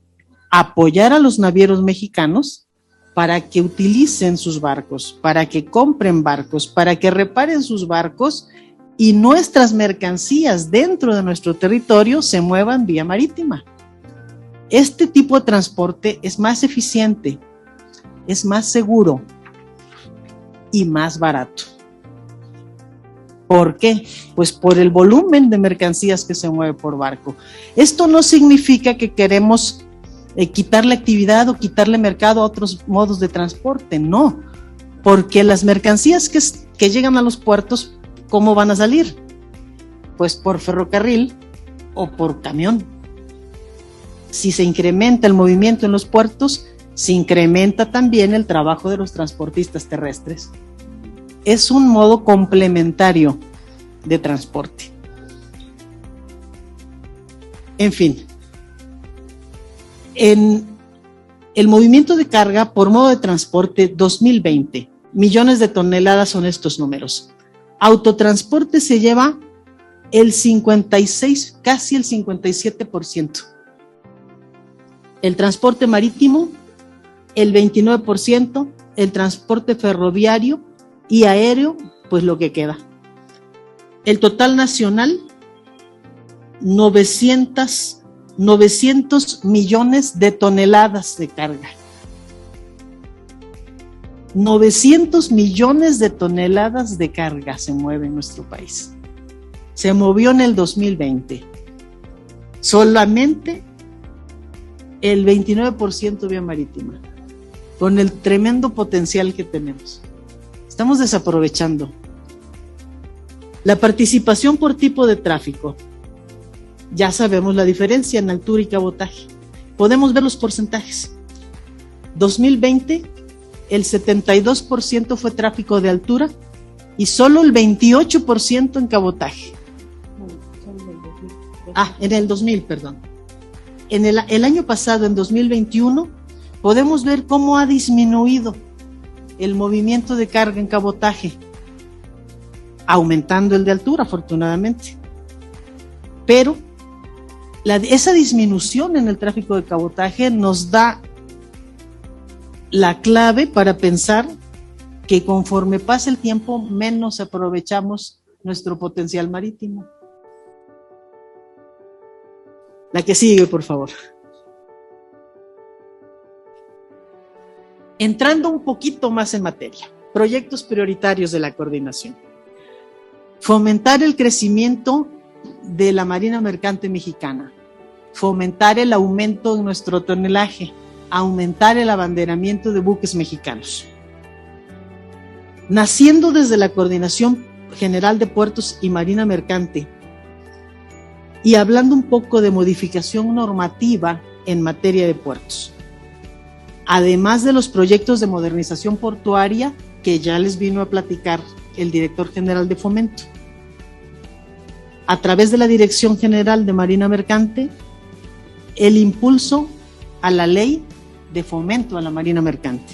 apoyar a los navieros mexicanos para que utilicen sus barcos, para que compren barcos, para que reparen sus barcos y nuestras mercancías dentro de nuestro territorio se muevan vía marítima. Este tipo de transporte es más eficiente, es más seguro y más barato. ¿Por qué? Pues por el volumen de mercancías que se mueve por barco. Esto no significa que queremos eh, quitarle actividad o quitarle mercado a otros modos de transporte, no, porque las mercancías que, que llegan a los puertos, ¿cómo van a salir? Pues por ferrocarril o por camión. Si se incrementa el movimiento en los puertos, se incrementa también el trabajo de los transportistas terrestres. Es un modo complementario de transporte. En fin, en el movimiento de carga por modo de transporte 2020, millones de toneladas son estos números. Autotransporte se lleva el 56, casi el 57%. El transporte marítimo, el 29%, el transporte ferroviario y aéreo, pues lo que queda. El total nacional, 900 900 millones de toneladas de carga. 900 millones de toneladas de carga se mueve en nuestro país. Se movió en el 2020. Solamente el 29% vía marítima, con el tremendo potencial que tenemos. Estamos desaprovechando. La participación por tipo de tráfico ya sabemos la diferencia en altura y cabotaje. Podemos ver los porcentajes. 2020, el 72% fue tráfico de altura y solo el 28% en cabotaje. Ah, en el 2000, perdón. En el, el año pasado, en 2021, podemos ver cómo ha disminuido el movimiento de carga en cabotaje, aumentando el de altura, afortunadamente. Pero esa disminución en el tráfico de cabotaje nos da la clave para pensar que conforme pasa el tiempo menos aprovechamos nuestro potencial marítimo. La que sigue, por favor. Entrando un poquito más en materia, proyectos prioritarios de la coordinación. Fomentar el crecimiento de la Marina Mercante Mexicana, fomentar el aumento de nuestro tonelaje, aumentar el abanderamiento de buques mexicanos. Naciendo desde la Coordinación General de Puertos y Marina Mercante y hablando un poco de modificación normativa en materia de puertos, además de los proyectos de modernización portuaria que ya les vino a platicar el director general de Fomento a través de la Dirección General de Marina Mercante, el impulso a la ley de fomento a la Marina Mercante.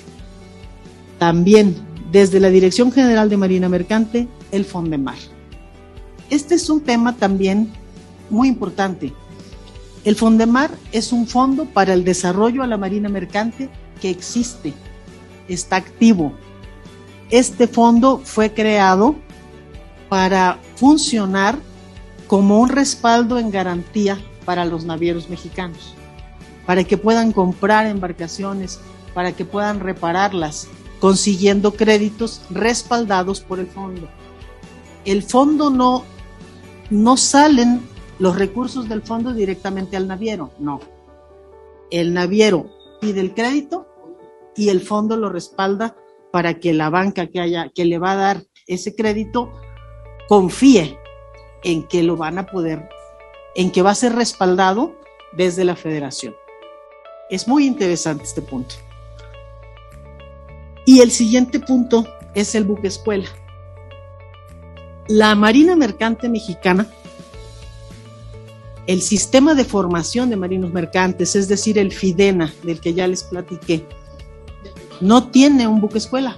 También desde la Dirección General de Marina Mercante, el Fondemar. Este es un tema también muy importante. El Fondemar es un fondo para el desarrollo a la Marina Mercante que existe, está activo. Este fondo fue creado para funcionar como un respaldo en garantía para los navieros mexicanos, para que puedan comprar embarcaciones, para que puedan repararlas, consiguiendo créditos respaldados por el fondo. El fondo no, no salen los recursos del fondo directamente al naviero, no. El naviero pide el crédito y el fondo lo respalda para que la banca que haya que le va a dar ese crédito confíe en que lo van a poder, en que va a ser respaldado desde la federación. Es muy interesante este punto. Y el siguiente punto es el buque escuela. La Marina Mercante Mexicana, el sistema de formación de marinos mercantes, es decir, el FIDENA, del que ya les platiqué, no tiene un buque escuela.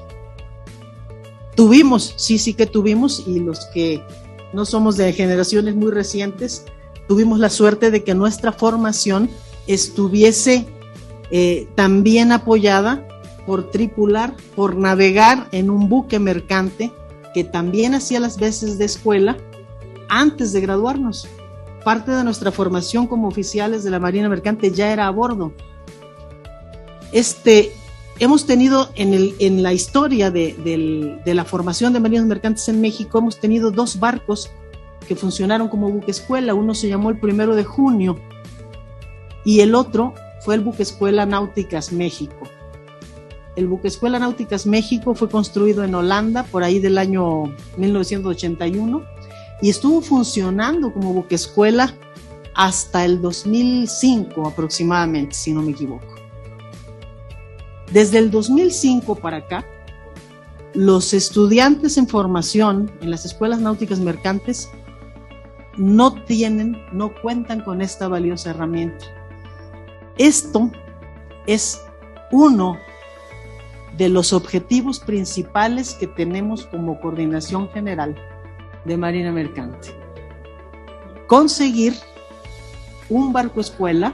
Tuvimos, sí, sí que tuvimos, y los que no somos de generaciones muy recientes, tuvimos la suerte de que nuestra formación estuviese eh, también apoyada por tripular, por navegar en un buque mercante que también hacía las veces de escuela antes de graduarnos. Parte de nuestra formación como oficiales de la Marina Mercante ya era a bordo. Este, hemos tenido en, el, en la historia de, la formación de marinos mercantes en México, hemos tenido dos barcos que funcionaron como buque escuela. Uno se llamó el primero de junio y el otro fue el buque escuela Náuticas México. el buque Escuela Náuticas México fue construido en Holanda por ahí del año 1981 y estuvo funcionando como buque escuela hasta el 2005 aproximadamente, si no me equivoco. Desde el 2005 para acá, los estudiantes en formación en las escuelas náuticas mercantes no tienen, no cuentan con esta valiosa herramienta. Esto es uno de los objetivos principales que tenemos como coordinación general de Marina Mercante. Conseguir un barco escuela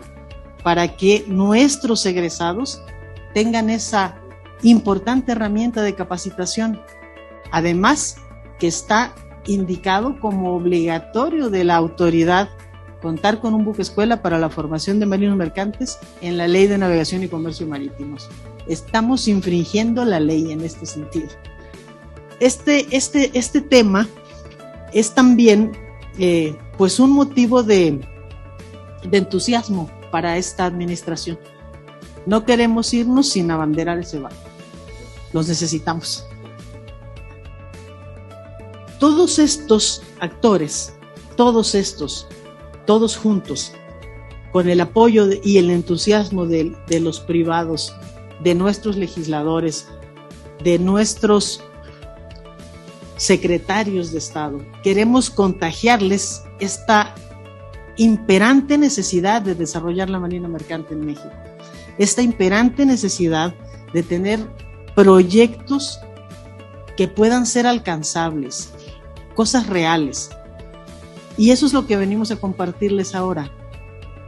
para que nuestros egresados tengan esa importante herramienta de capacitación. Además, que está indicado como obligatorio de la autoridad contar con un buque escuela para la formación de marinos mercantes en la Ley de Navegación y Comercio Marítimos. Estamos infringiendo la ley en este sentido. Este, este, este tema es también eh, pues un motivo de, de entusiasmo para esta administración. No queremos irnos sin abanderar ese barco. Los necesitamos. Todos estos actores, todos estos, todos juntos, con el apoyo y el entusiasmo de, de los privados, de nuestros legisladores, de nuestros secretarios de Estado, queremos contagiarles esta imperante necesidad de desarrollar la marina mercante en México, esta imperante necesidad de tener proyectos que puedan ser alcanzables, cosas reales. Y eso es lo que venimos a compartirles ahora.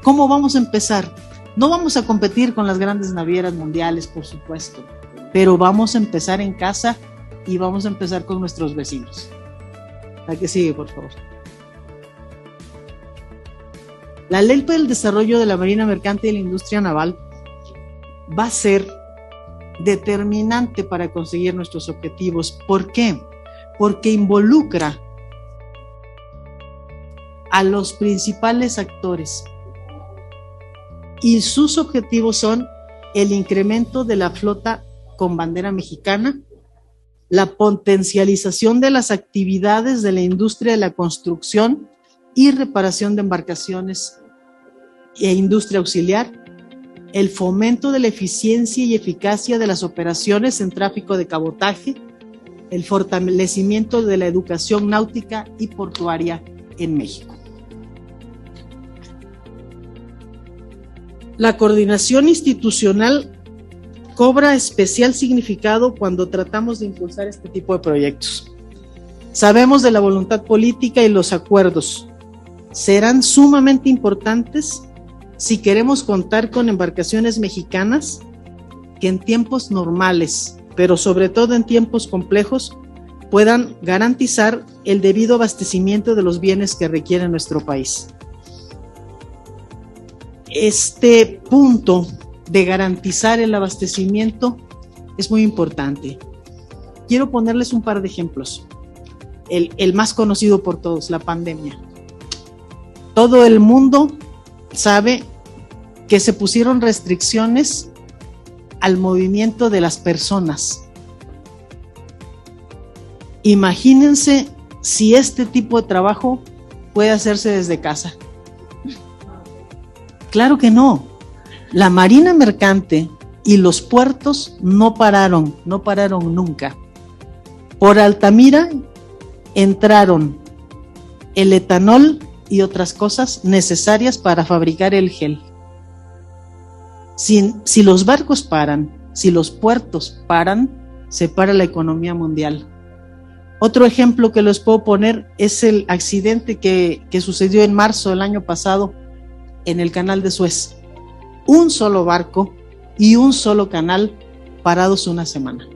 ¿Cómo vamos a empezar? No vamos a competir con las grandes navieras mundiales, por supuesto, pero vamos a empezar en casa y vamos a empezar con nuestros vecinos. La que sigue, por favor. La ley para el desarrollo de la marina mercante y la industria naval va a ser determinante para conseguir nuestros objetivos. ¿Por qué? Porque involucra a los principales actores y sus objetivos son el incremento de la flota con bandera mexicana, la potencialización de las actividades de la industria de la construcción y reparación de embarcaciones e industria auxiliar, el fomento de la eficiencia y eficacia de las operaciones en tráfico de cabotaje, el fortalecimiento de la educación náutica y portuaria en México. La coordinación institucional cobra especial significado cuando tratamos de impulsar este tipo de proyectos. Sabemos de la voluntad política y los acuerdos. Serán sumamente importantes si queremos contar con embarcaciones mexicanas que en tiempos normales, pero sobre todo en tiempos complejos, puedan garantizar el debido abastecimiento de los bienes que requiere nuestro país. Este punto de garantizar el abastecimiento es muy importante. Quiero ponerles un par de ejemplos. El, más conocido por todos, la pandemia. Todo el mundo sabe que se pusieron restricciones al movimiento de las personas. Imagínense si este tipo de trabajo puede hacerse desde casa. Claro que no. La Marina Mercante y los puertos no pararon, no pararon nunca. Por Altamira entraron el etanol y otras cosas necesarias para fabricar el gel. Si, los barcos paran, si los puertos paran, se para la economía mundial. Otro ejemplo que les puedo poner es el accidente que, que, sucedió en marzo del año pasado en el canal de Suez. Un solo barco y un solo canal parados una semana.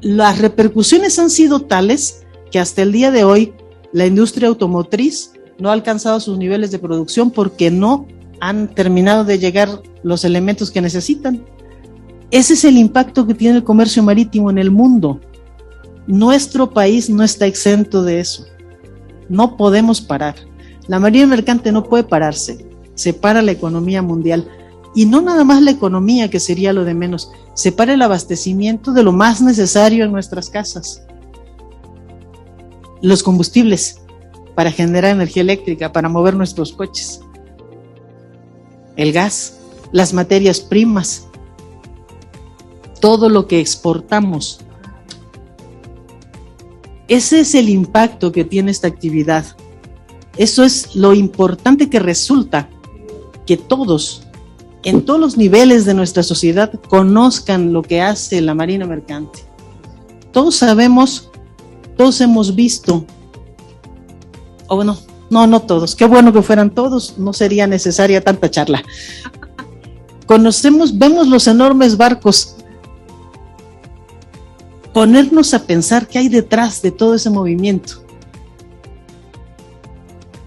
Las repercusiones han sido tales que hasta el día de hoy la industria automotriz no ha alcanzado sus niveles de producción porque no han terminado de llegar los elementos que necesitan. Ese es el impacto que tiene el comercio marítimo en el mundo. Nuestro país no está exento de eso. No podemos parar. La marina mercante no puede pararse. Se para la economía mundial. Y no nada más la economía, que sería lo de menos, separa el abastecimiento de lo más necesario en nuestras casas. Los combustibles para generar energía eléctrica, para mover nuestros coches. El gas, las materias primas, todo lo que exportamos. Ese es el impacto que tiene esta actividad. Eso es lo importante que resulta que todos, en todos los niveles de nuestra sociedad, conozcan lo que hace la Marina Mercante. Todos sabemos, todos hemos visto, o bueno, no, no todos, qué bueno que fueran todos, no sería necesaria tanta charla. Conocemos, vemos los enormes barcos ponernos a pensar qué hay detrás de todo ese movimiento.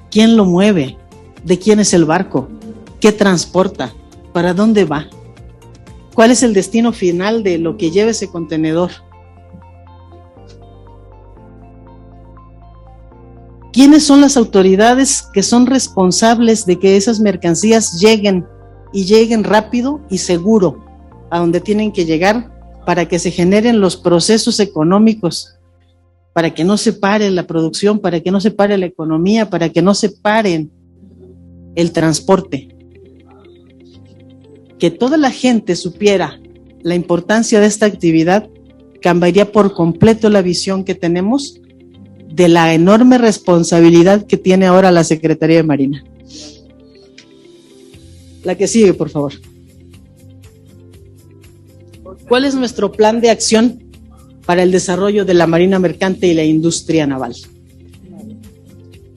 ¿Quién lo mueve? ¿De quién es el barco? ¿Qué transporta? ¿Para dónde va? ¿Cuál es el destino final de lo que lleva ese contenedor? ¿Quiénes son las autoridades que son responsables de que esas mercancías lleguen y lleguen rápido y seguro a donde tienen que llegar para que se generen los procesos económicos, para que no se pare la producción, para que no se pare la economía, para que no se paren el transporte. Que toda la gente supiera la importancia de esta actividad cambiaría por completo la visión que tenemos de la enorme responsabilidad que tiene ahora la Secretaría de Marina. La que sigue, por favor. ¿Cuál es nuestro plan de acción para el desarrollo de la Marina Mercante y la industria naval?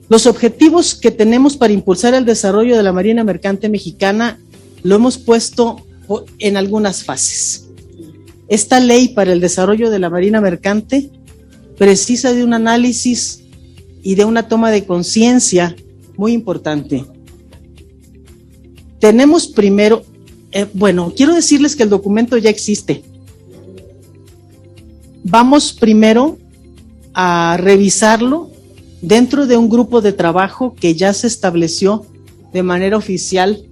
Los objetivos que tenemos para impulsar el desarrollo de la Marina Mercante mexicana lo hemos puesto en algunas fases. Esta ley para el desarrollo de la Marina Mercante precisa de un análisis y de una toma de conciencia muy importante. Tenemos primero eh, bueno, quiero decirles que el documento ya existe. Vamos primero a revisarlo dentro de un grupo de trabajo que ya se estableció de manera oficial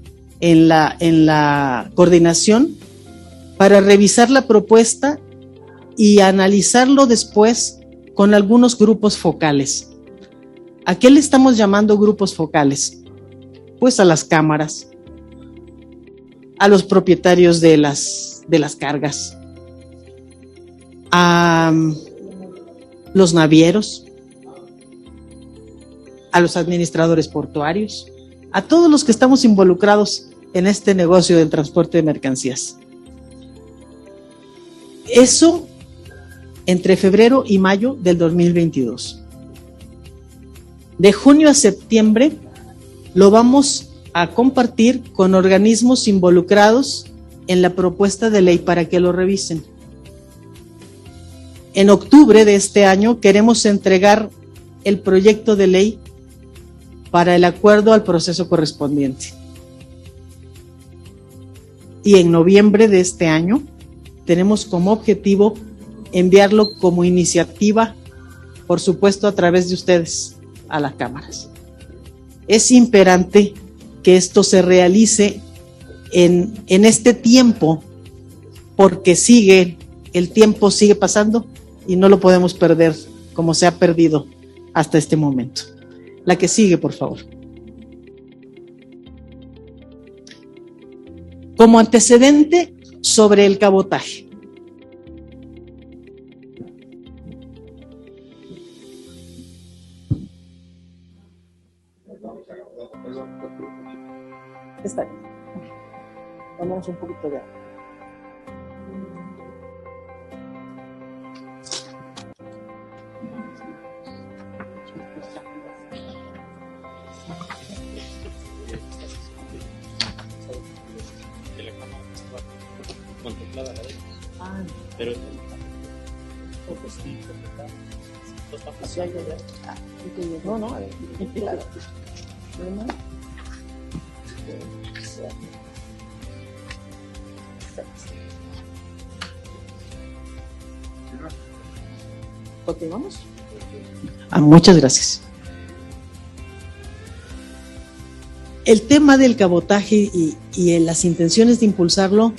en la, en la coordinación para revisar la propuesta y analizarlo después con algunos grupos focales. ¿A qué le estamos llamando grupos focales? Pues a las cámaras, a los propietarios de las, de las cargas, a mm, los navieros, a los administradores portuarios, a todos los que estamos involucrados en este negocio del transporte de mercancías. Eso entre febrero y mayo del 2022. De junio a septiembre lo vamos a compartir con organismos involucrados en la propuesta de ley para que lo revisen. En octubre de este año queremos entregar el proyecto de ley para el acuerdo al proceso correspondiente. Y en noviembre de este año tenemos como objetivo enviarlo como iniciativa, por supuesto a través de ustedes, a las cámaras. Es imperante que esto se realice en, este tiempo, porque sigue, el tiempo sigue pasando y no lo podemos perder como se ha perdido hasta este momento. La que sigue, por favor. Como antecedente sobre el cabotaje. Está bien. Tomamos un poquito de agua. La. Ah, Pero pues sí, está así hay que ver. Ah, no, no, claro. Uno, ¿Continuamos? Ah, muchas gracias. el tema del cabotaje y, y en las intenciones de impulsarlo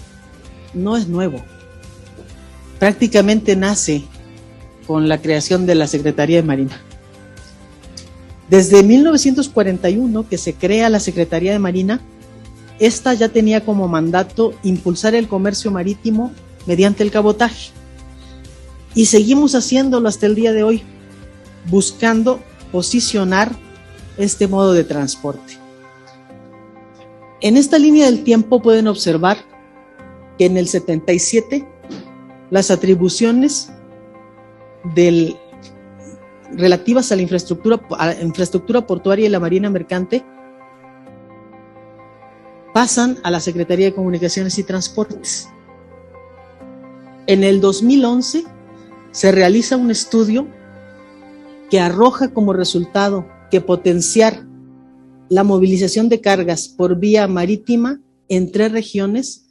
no es nuevo. Prácticamente nace con la creación de la Secretaría de Marina. Desde 1941 que se crea la Secretaría de Marina, esta ya tenía como mandato impulsar el comercio marítimo mediante el cabotaje. Y seguimos haciéndolo hasta el día de hoy, buscando posicionar este modo de transporte. En esta línea del tiempo pueden observar que en el 77 las atribuciones del, relativas a la infraestructura, a la infraestructura portuaria y la marina mercante pasan a la Secretaría de Comunicaciones y Transportes. En el 2011 se realiza un estudio que arroja como resultado que potenciar la movilización de cargas por vía marítima en tres regiones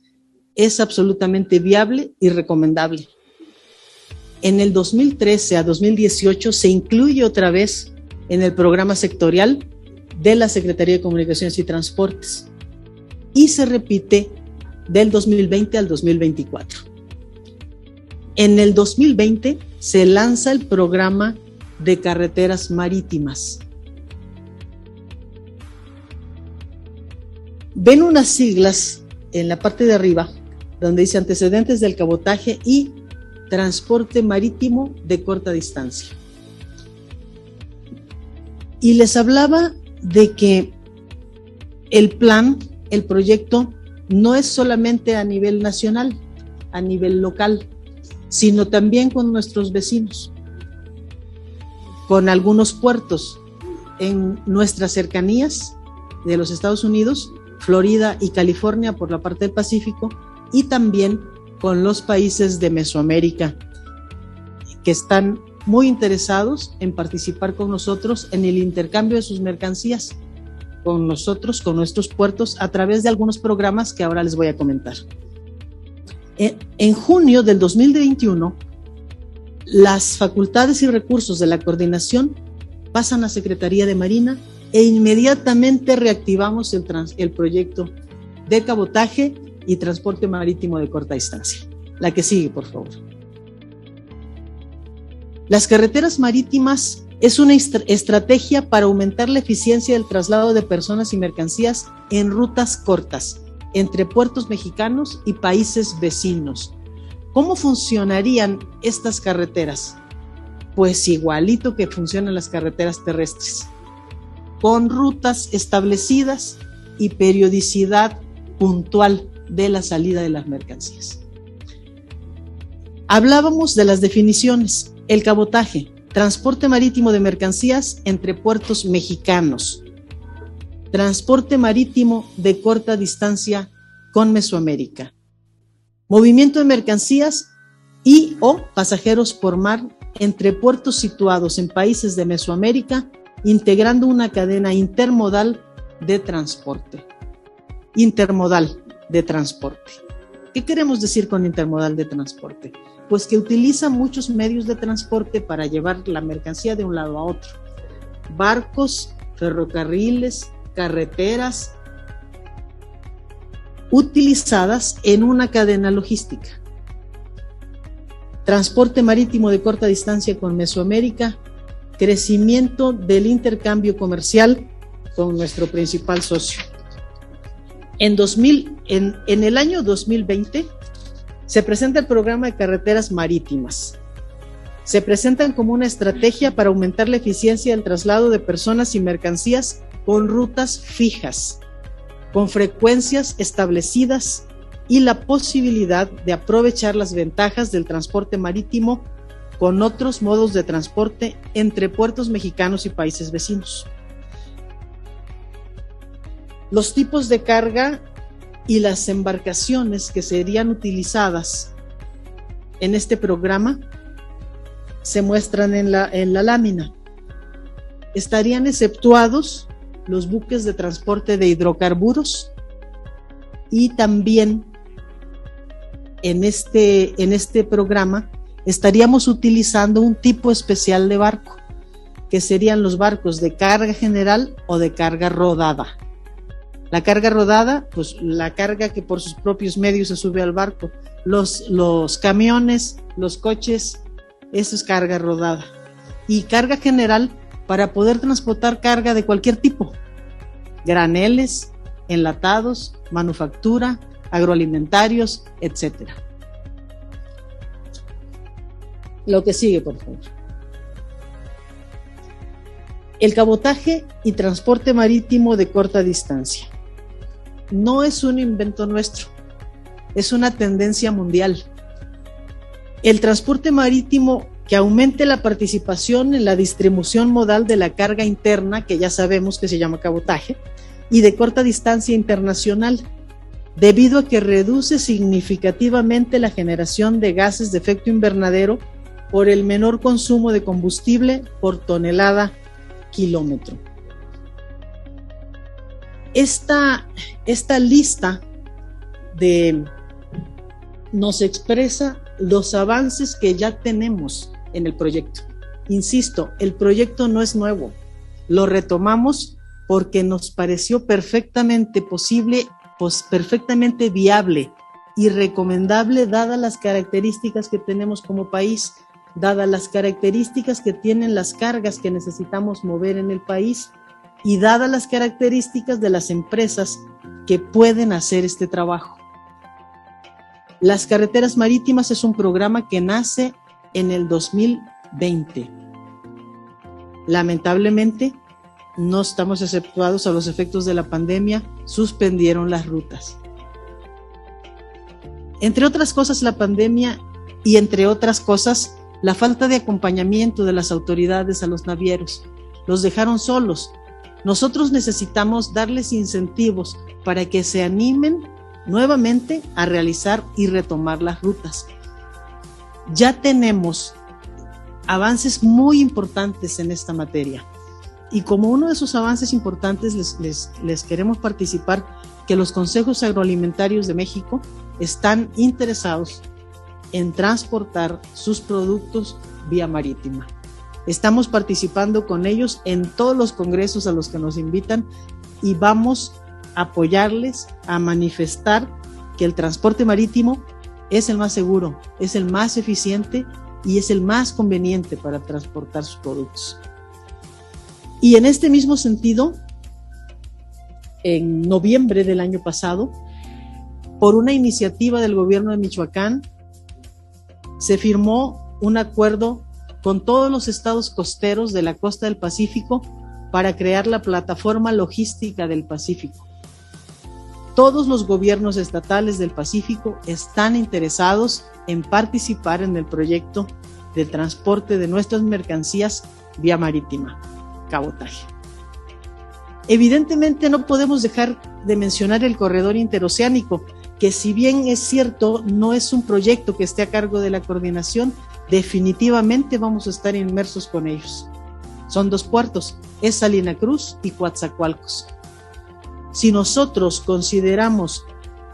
es absolutamente viable y recomendable. En el 2013 a 2018 se incluye otra vez en el programa sectorial de la Secretaría de Comunicaciones y Transportes y se repite del 2020 al 2024. En el 2020 se lanza el programa de carreteras marítimas Ven unas siglas en la parte de arriba donde dice antecedentes del cabotaje y transporte marítimo de corta distancia. Y les hablaba de que el plan, el proyecto, no es solamente a nivel nacional, a nivel local, sino también con nuestros vecinos, con algunos puertos en nuestras cercanías de los Estados Unidos Florida y California por la parte del Pacífico y también con los países de Mesoamérica que están muy interesados en participar con nosotros en el intercambio de sus mercancías con nosotros, con nuestros puertos, a través de algunos programas que ahora les voy a comentar. En junio del 2021, las facultades y recursos de la coordinación pasan a Secretaría de Marina e inmediatamente reactivamos el, el proyecto de cabotaje y transporte marítimo de corta distancia. La que sigue, por favor. Las carreteras marítimas es una estrategia para aumentar la eficiencia del traslado de personas y mercancías en rutas cortas entre puertos mexicanos y países vecinos. ¿Cómo funcionarían estas carreteras? Pues igualito que funcionan las carreteras terrestres con rutas establecidas y periodicidad puntual de la salida de las mercancías. Hablábamos de las definiciones, el cabotaje, transporte marítimo de mercancías entre puertos mexicanos, transporte marítimo de corta distancia con Mesoamérica, movimiento de mercancías y o pasajeros por mar entre puertos situados en países de Mesoamérica integrando una cadena intermodal de transporte. Intermodal de transporte. ¿Qué queremos decir con intermodal de transporte? Pues que utiliza muchos medios de transporte para llevar la mercancía de un lado a otro. Barcos, ferrocarriles, carreteras, utilizadas en una cadena logística. Transporte marítimo de corta distancia con Mesoamérica, crecimiento del intercambio comercial con nuestro principal socio. En, 2000, en, en el año 2020 se presenta el programa de carreteras marítimas. Se presentan como una estrategia para aumentar la eficiencia del traslado de personas y mercancías con rutas fijas, con frecuencias establecidas y la posibilidad de aprovechar las ventajas del transporte marítimo con otros modos de transporte entre puertos mexicanos y países vecinos. Los tipos de carga y las embarcaciones que serían utilizadas en este programa se muestran en la, en la lámina. Estarían exceptuados los buques de transporte de hidrocarburos y también en este, en este programa estaríamos utilizando un tipo especial de barco, que serían los barcos de carga general o de carga rodada. La carga rodada, pues la carga que por sus propios medios se sube al barco. Los, camiones, los coches, eso es carga rodada. Y carga general para poder transportar carga de cualquier tipo. Graneles, enlatados, manufactura, agroalimentarios, etc. Lo que sigue, por favor. El cabotaje y transporte marítimo de corta distancia. No es un invento nuestro, es una tendencia mundial. El transporte marítimo que aumente la participación en la distribución modal de la carga interna, que ya sabemos que se llama cabotaje, y de corta distancia internacional, debido a que reduce significativamente la generación de gases de efecto invernadero por el menor consumo de combustible por tonelada kilómetro. Esta, esta lista de, nos expresa los avances que ya tenemos en el proyecto. Insisto, el proyecto no es nuevo, lo retomamos porque nos pareció perfectamente posible, pues perfectamente viable y recomendable dadas las características que tenemos como país, dadas las características que tienen las cargas que necesitamos mover en el país y dadas las características de las empresas que pueden hacer este trabajo. Las carreteras marítimas es un programa que nace en el 2020. Lamentablemente, no estamos exceptuados a los efectos de la pandemia, suspendieron las rutas. Entre otras cosas, la pandemia y entre otras cosas, la falta de acompañamiento de las autoridades a los navieros. Los dejaron solos. Nosotros necesitamos darles incentivos para que se animen nuevamente a realizar y retomar las rutas. Ya tenemos avances muy importantes en esta materia. Y como uno de esos avances importantes les, queremos participar que los consejos agroalimentarios de México están interesados en transportar sus productos vía marítima. Estamos participando con ellos en todos los congresos a los que nos invitan y vamos a apoyarles a manifestar que el transporte marítimo es el más seguro, es el más eficiente y es el más conveniente para transportar sus productos. Y en este mismo sentido, en noviembre del año pasado, por una iniciativa del gobierno de Michoacán, se firmó un acuerdo con todos los estados costeros de la costa del Pacífico para crear la plataforma logística del Pacífico. Todos los gobiernos estatales del Pacífico están interesados en participar en el proyecto de transporte de nuestras mercancías vía marítima cabotaje. Evidentemente no podemos dejar de mencionar el corredor interoceánico, que si bien es cierto, no es un proyecto que esté a cargo de la coordinación, definitivamente vamos a estar inmersos con ellos. Son dos puertos, es Salina Cruz y Coatzacoalcos. Si nosotros consideramos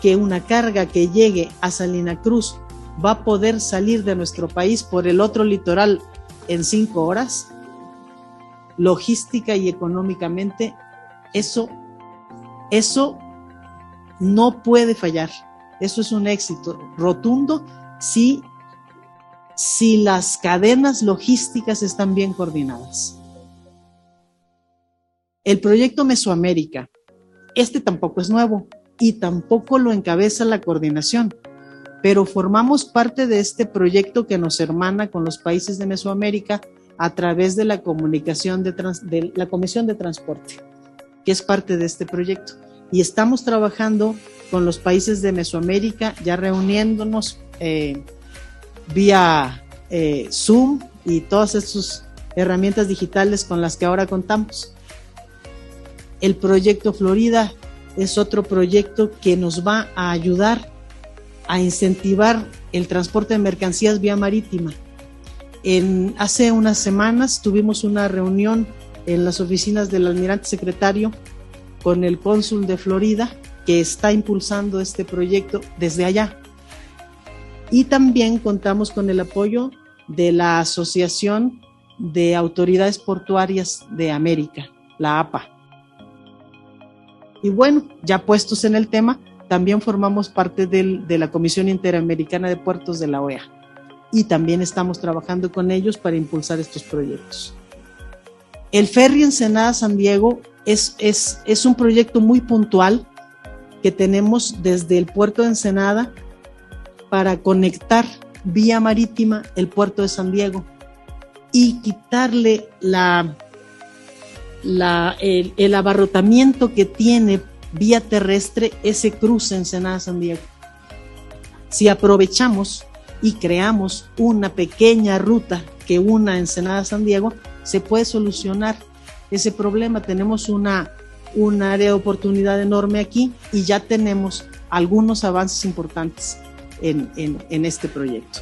que una carga que llegue a Salina Cruz va a poder salir de nuestro país por el otro litoral en cinco horas, logística y económicamente, eso, eso no puede fallar. Eso es un éxito rotundo si, si las cadenas logísticas están bien coordinadas. El proyecto Mesoamérica, este tampoco es nuevo y tampoco lo encabeza la coordinación, pero formamos parte de este proyecto que nos hermana con los países de Mesoamérica a través de la comunicación de, la Comisión de Transporte, que es parte de este proyecto. Y estamos trabajando con los países de Mesoamérica, ya reuniéndonos eh, vía eh, Zoom y todas estas herramientas digitales con las que ahora contamos. El proyecto Florida es otro proyecto que nos va a ayudar a incentivar el transporte de mercancías vía marítima hace unas semanas tuvimos una reunión en las oficinas del almirante secretario con el cónsul de Florida que está impulsando este proyecto desde allá. Y también contamos con el apoyo de la Asociación de Autoridades Portuarias de América, la APA. Y bueno, ya puestos en el tema, también formamos parte del, de la Comisión Interamericana de Puertos de la OEA y también estamos trabajando con ellos para impulsar estos proyectos. El ferry Ensenada San Diego es, es, es un proyecto muy puntual que tenemos desde el puerto de Ensenada para conectar vía marítima el puerto de San Diego y quitarle la, el, abarrotamiento que tiene vía terrestre ese cruce Ensenada-San Diego. Si aprovechamos y creamos una pequeña ruta que una Ensenada-San Diego, se puede solucionar ese problema. Tenemos una, un área de oportunidad enorme aquí y ya tenemos algunos avances importantes en, este proyecto.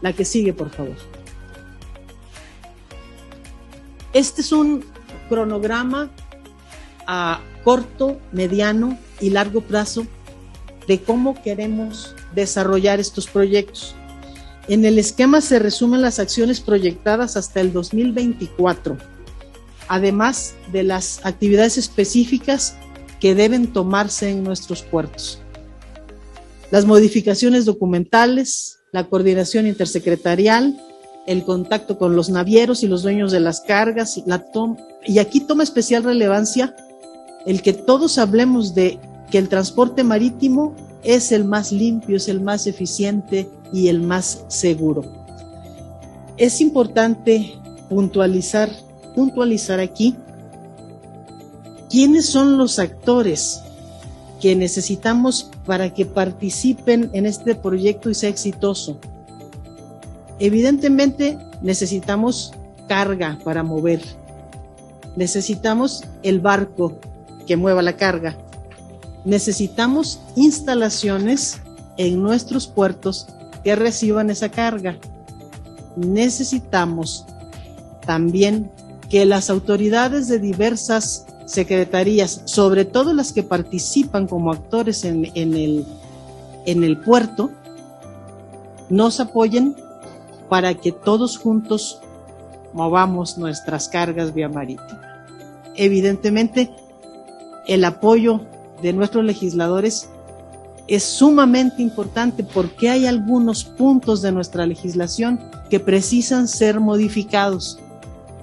La que sigue, por favor. Este es un cronograma a corto, mediano y largo plazo de cómo queremos desarrollar estos proyectos. En el esquema se resumen las acciones proyectadas hasta el 2024, además de las actividades específicas que deben tomarse en nuestros puertos. Las modificaciones documentales, la coordinación intersecretarial, el contacto con los navieros y los dueños de las cargas, la y aquí toma especial relevancia el que todos hablemos de que el transporte marítimo es el más limpio, es el más eficiente y el más seguro. Es importante puntualizar, puntualizar aquí quiénes son los actores que necesitamos para que participen en este proyecto y sea exitoso. Evidentemente necesitamos carga para mover. Necesitamos el barco que mueva la carga. Necesitamos instalaciones en nuestros puertos que reciban esa carga. Necesitamos también que las autoridades de diversas secretarías, sobre todo las que participan como actores en, el, en el puerto, nos apoyen para que todos juntos movamos nuestras cargas vía marítima. Evidentemente, el apoyo de nuestros legisladores es sumamente importante porque hay algunos puntos de nuestra legislación que precisan ser modificados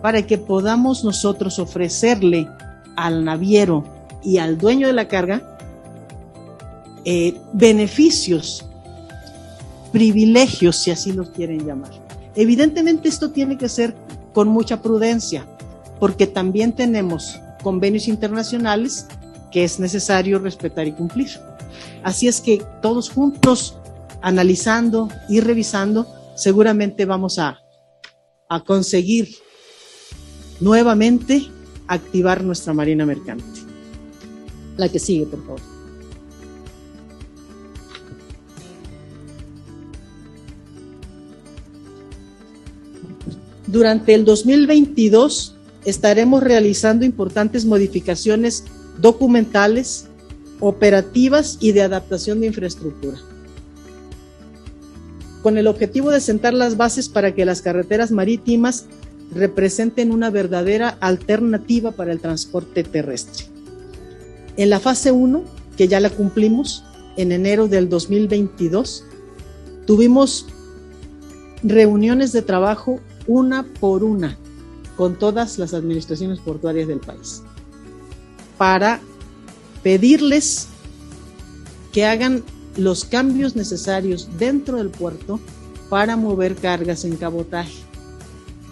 para que podamos nosotros ofrecerle al naviero y al dueño de la carga eh, beneficios, privilegios, si así los quieren llamar. Evidentemente esto tiene que ser con mucha prudencia, porque también tenemos convenios internacionales que es necesario respetar y cumplir. Así es que todos juntos, analizando y revisando, seguramente vamos a, a conseguir nuevamente activar nuestra Marina Mercante. La que sigue, por favor. Durante el 2022 estaremos realizando importantes modificaciones documentales, operativas y de adaptación de infraestructura. Con el objetivo de sentar las bases para que las carreteras marítimas representen una verdadera alternativa para el transporte terrestre. En la fase 1, que ya la cumplimos en enero del 2022, tuvimos reuniones de trabajo una por una con todas las administraciones portuarias del país para pedirles que hagan los cambios necesarios dentro del puerto para mover cargas en cabotaje.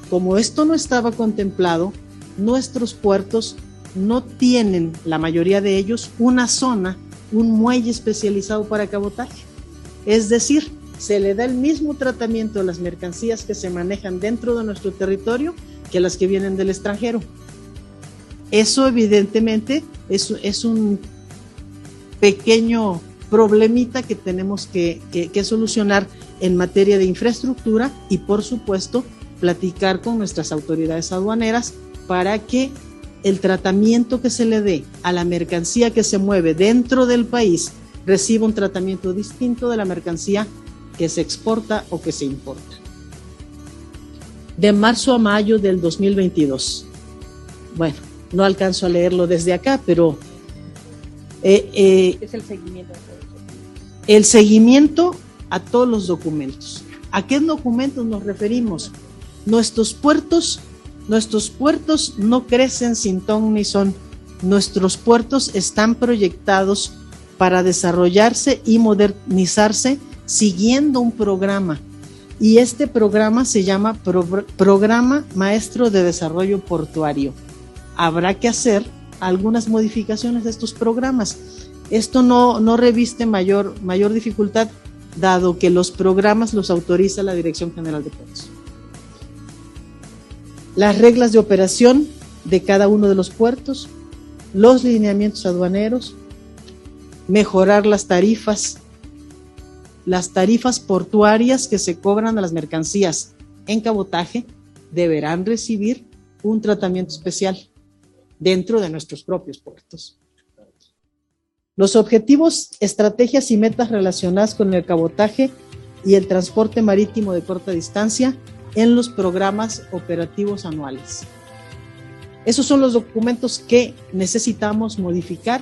Como esto no estaba contemplado, nuestros puertos no tienen, la mayoría de ellos, una zona, un muelle especializado para cabotaje. Es decir, se le da el mismo tratamiento a las mercancías que se manejan dentro de nuestro territorio que las que vienen del extranjero. Eso evidentemente es, un pequeño problemita que tenemos que, solucionar en materia de infraestructura y por supuesto platicar con nuestras autoridades aduaneras para que el tratamiento que se le dé a la mercancía que se mueve dentro del país reciba un tratamiento distinto de la mercancía que se exporta o que se importa. De marzo a mayo del 2022. Bueno, no alcanzo a leerlo desde acá, pero Eh, eh, Es el seguimiento. el seguimiento a todos los documentos. ¿A qué documentos nos referimos? Nuestros puertos, nuestros puertos no crecen sin ton ni son. Nuestros puertos están proyectados para desarrollarse y modernizarse siguiendo un programa. Y este programa se llama Pro- Programa Maestro de Desarrollo Portuario. Habrá que hacer algunas modificaciones de estos programas. Esto no, no reviste mayor, mayor dificultad, dado que los programas los autoriza la Dirección General de Puertos. Las reglas de operación de cada uno de los puertos, los lineamientos aduaneros, mejorar las tarifas, las tarifas portuarias que se cobran a las mercancías en cabotaje deberán recibir un tratamiento especial dentro de nuestros propios puertos. Los objetivos, estrategias y metas relacionadas con el cabotaje y el transporte marítimo de corta distancia en los programas operativos anuales. Esos son los documentos que necesitamos modificar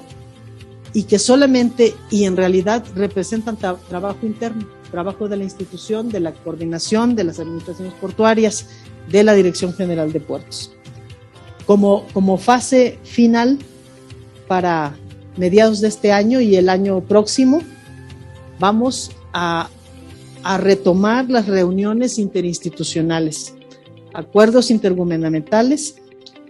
y que solamente y en realidad representan tra- trabajo interno, trabajo de la institución, de la coordinación de las administraciones portuarias, de la Dirección General de Puertos. Como, como fase final para mediados de este año y el año próximo, vamos a, a retomar las reuniones interinstitucionales, acuerdos intergubernamentales,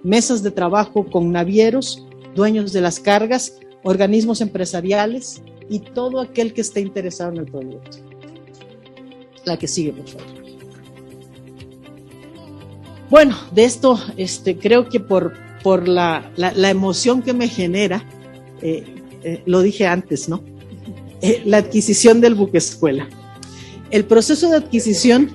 mesas de trabajo con navieros, dueños de las cargas, organismos empresariales y todo aquel que esté interesado en el proyecto. La que sigue, por favor. Bueno, de esto este, creo que por, por la, la, emoción que me genera, eh, eh, lo dije antes, ¿no? Eh, la adquisición del buque escuela. El proceso de adquisición,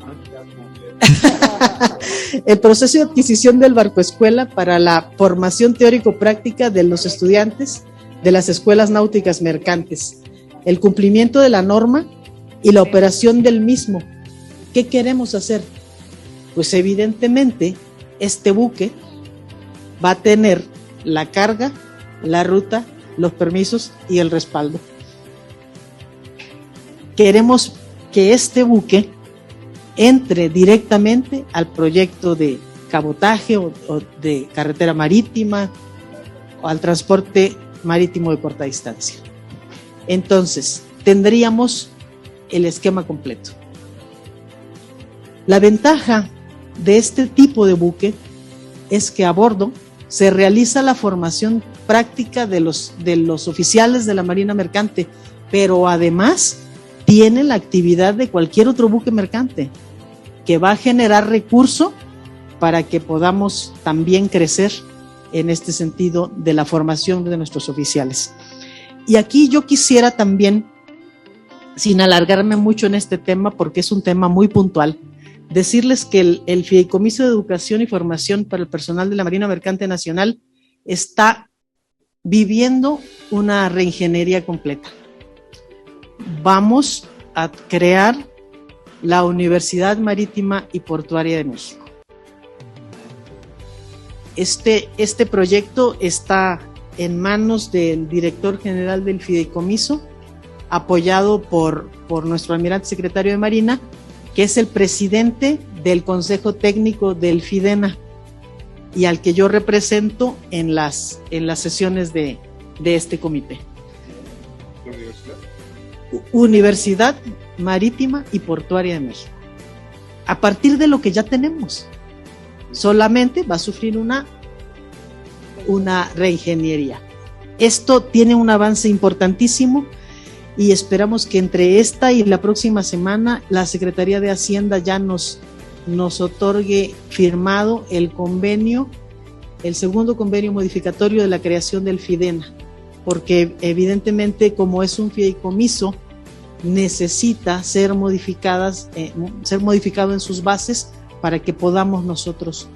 (laughs) el proceso de adquisición del barco escuela para la formación teórico-práctica de los estudiantes de las escuelas náuticas mercantes, el cumplimiento de la norma y la operación del mismo. ¿Qué queremos hacer? Pues evidentemente este buque va a tener la carga, la ruta, los permisos y el respaldo. Queremos que este buque entre directamente al proyecto de cabotaje o, de carretera marítima o al transporte marítimo de corta distancia. Entonces, tendríamos el esquema completo. La ventaja de este tipo de buque es que a bordo se realiza la formación práctica de los, de los oficiales de la Marina Mercante, pero además tiene la actividad de cualquier otro buque mercante que va a generar recurso para que podamos también crecer en este sentido de la formación de nuestros oficiales. Y aquí yo quisiera también, sin alargarme mucho en este tema, porque es un tema muy puntual, decirles que el, el Fideicomiso de Educación y Formación para el Personal de la Marina Mercante Nacional está viviendo una reingeniería completa. Vamos a crear la Universidad Marítima y Portuaria de México. Este, este proyecto está en manos del director general del Fideicomiso, apoyado por, por nuestro almirante secretario de Marina, que es el presidente del Consejo Técnico del FIDENA y al que yo represento en las, en las sesiones de, de este comité. Universidad Marítima y Portuaria de México. A partir de lo que ya tenemos, solamente va a sufrir una, una reingeniería. Esto tiene un avance importantísimo y esperamos que entre esta y la próxima semana la Secretaría de Hacienda ya nos, nos otorgue firmado el convenio, el segundo convenio modificatorio de la creación del FIDENA, porque evidentemente como es un fideicomiso, necesita ser modificadas, eh, ser modificado en sus bases para que podamos nosotros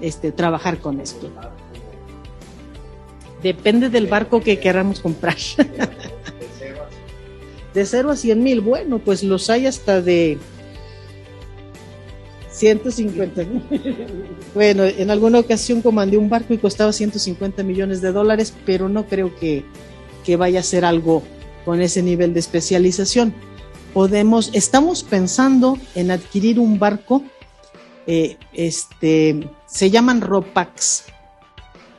este, trabajar con esto. Depende del barco que queramos comprar. de 0 a 100 mil, bueno, pues los hay hasta de 150 mil. Bueno, en alguna ocasión comandé un barco y costaba 150 millones de dólares, pero no creo que, que vaya a ser algo con ese nivel de especialización. Podemos, estamos pensando en adquirir un barco, eh, este, se llaman ROPAX.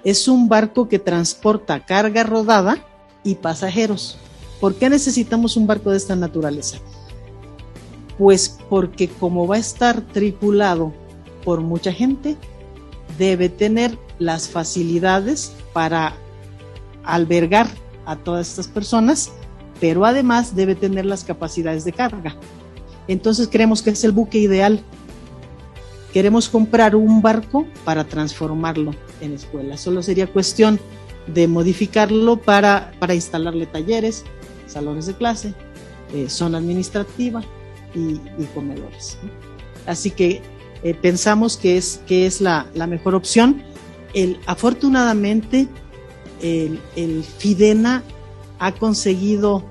Es un barco que transporta carga rodada y pasajeros. ¿Por qué necesitamos un barco de esta naturaleza? Pues porque como va a estar tripulado por mucha gente, debe tener las facilidades para albergar a todas estas personas, pero además debe tener las capacidades de carga. Entonces creemos que es el buque ideal. Queremos comprar un barco para transformarlo en escuela. Solo sería cuestión de modificarlo para, para instalarle talleres, salones de clase, eh, zona administrativa y, comedores. Así que eh, pensamos que es, que es la, mejor opción. El, afortunadamente, el, el, FIDENA ha conseguido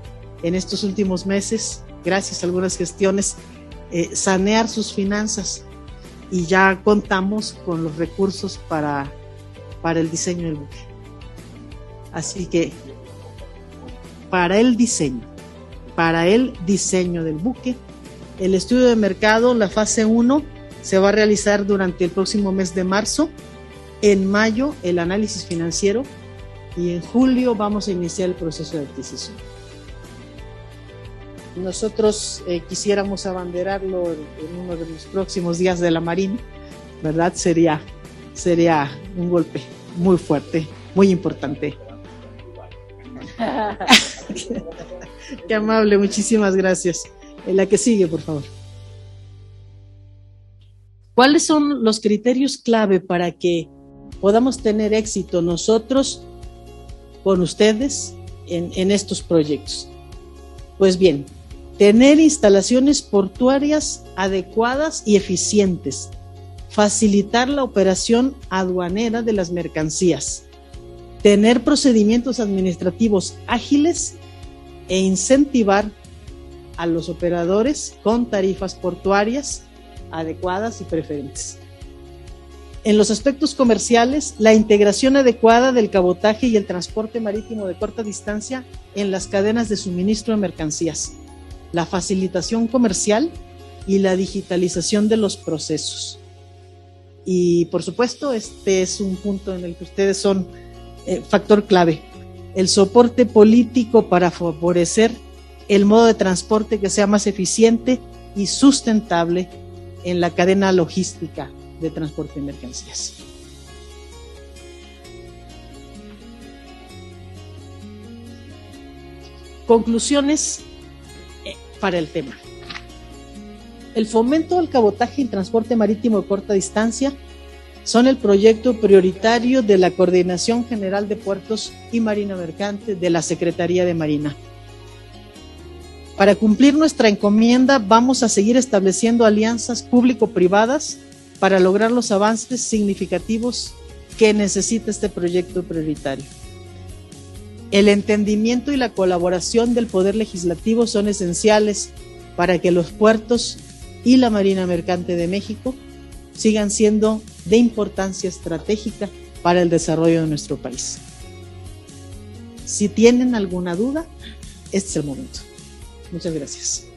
en estos últimos meses, gracias a algunas gestiones, eh, sanear sus finanzas y ya contamos con los recursos para, para el diseño del buque. Así que para el diseño, para el diseño del buque, el estudio de mercado, la fase 1, se va a realizar durante el próximo mes de marzo. En mayo, el análisis financiero y en julio vamos a iniciar el proceso de adquisición. Nosotros eh, quisiéramos abanderarlo en, uno de los próximos días de la Marina, ¿verdad? Sería, sería un golpe muy fuerte, muy importante. (laughs) Qué amable, muchísimas gracias. La que sigue, por favor. ¿Cuáles son los criterios clave para que podamos tener éxito nosotros con ustedes en, en estos proyectos? Pues bien, tener instalaciones portuarias adecuadas y eficientes, facilitar la operación aduanera de las mercancías, tener procedimientos administrativos ágiles e incentivar a los operadores con tarifas portuarias adecuadas y preferentes. En los aspectos comerciales, la integración adecuada del cabotaje y el transporte marítimo de corta distancia en las cadenas de suministro de mercancías, la facilitación comercial y la digitalización de los procesos. Y por supuesto, este es un punto en el que ustedes son eh, factor clave, el soporte político para favorecer el modo de transporte que sea más eficiente y sustentable en la cadena logística de transporte de mercancías. Conclusiones eh, para el tema. El fomento del cabotaje y transporte marítimo de corta distancia son el proyecto prioritario de la Coordinación General de Puertos y Marina Mercante de la Secretaría de Marina. Para cumplir nuestra encomienda vamos a seguir estableciendo alianzas público-privadas para lograr los avances significativos que necesita este proyecto prioritario. El entendimiento y la colaboración del Poder Legislativo son esenciales para que los puertos y la Marina Mercante de México sigan siendo de importancia estratégica para el desarrollo de nuestro país. Si tienen alguna duda, este es el momento. Muchas gracias.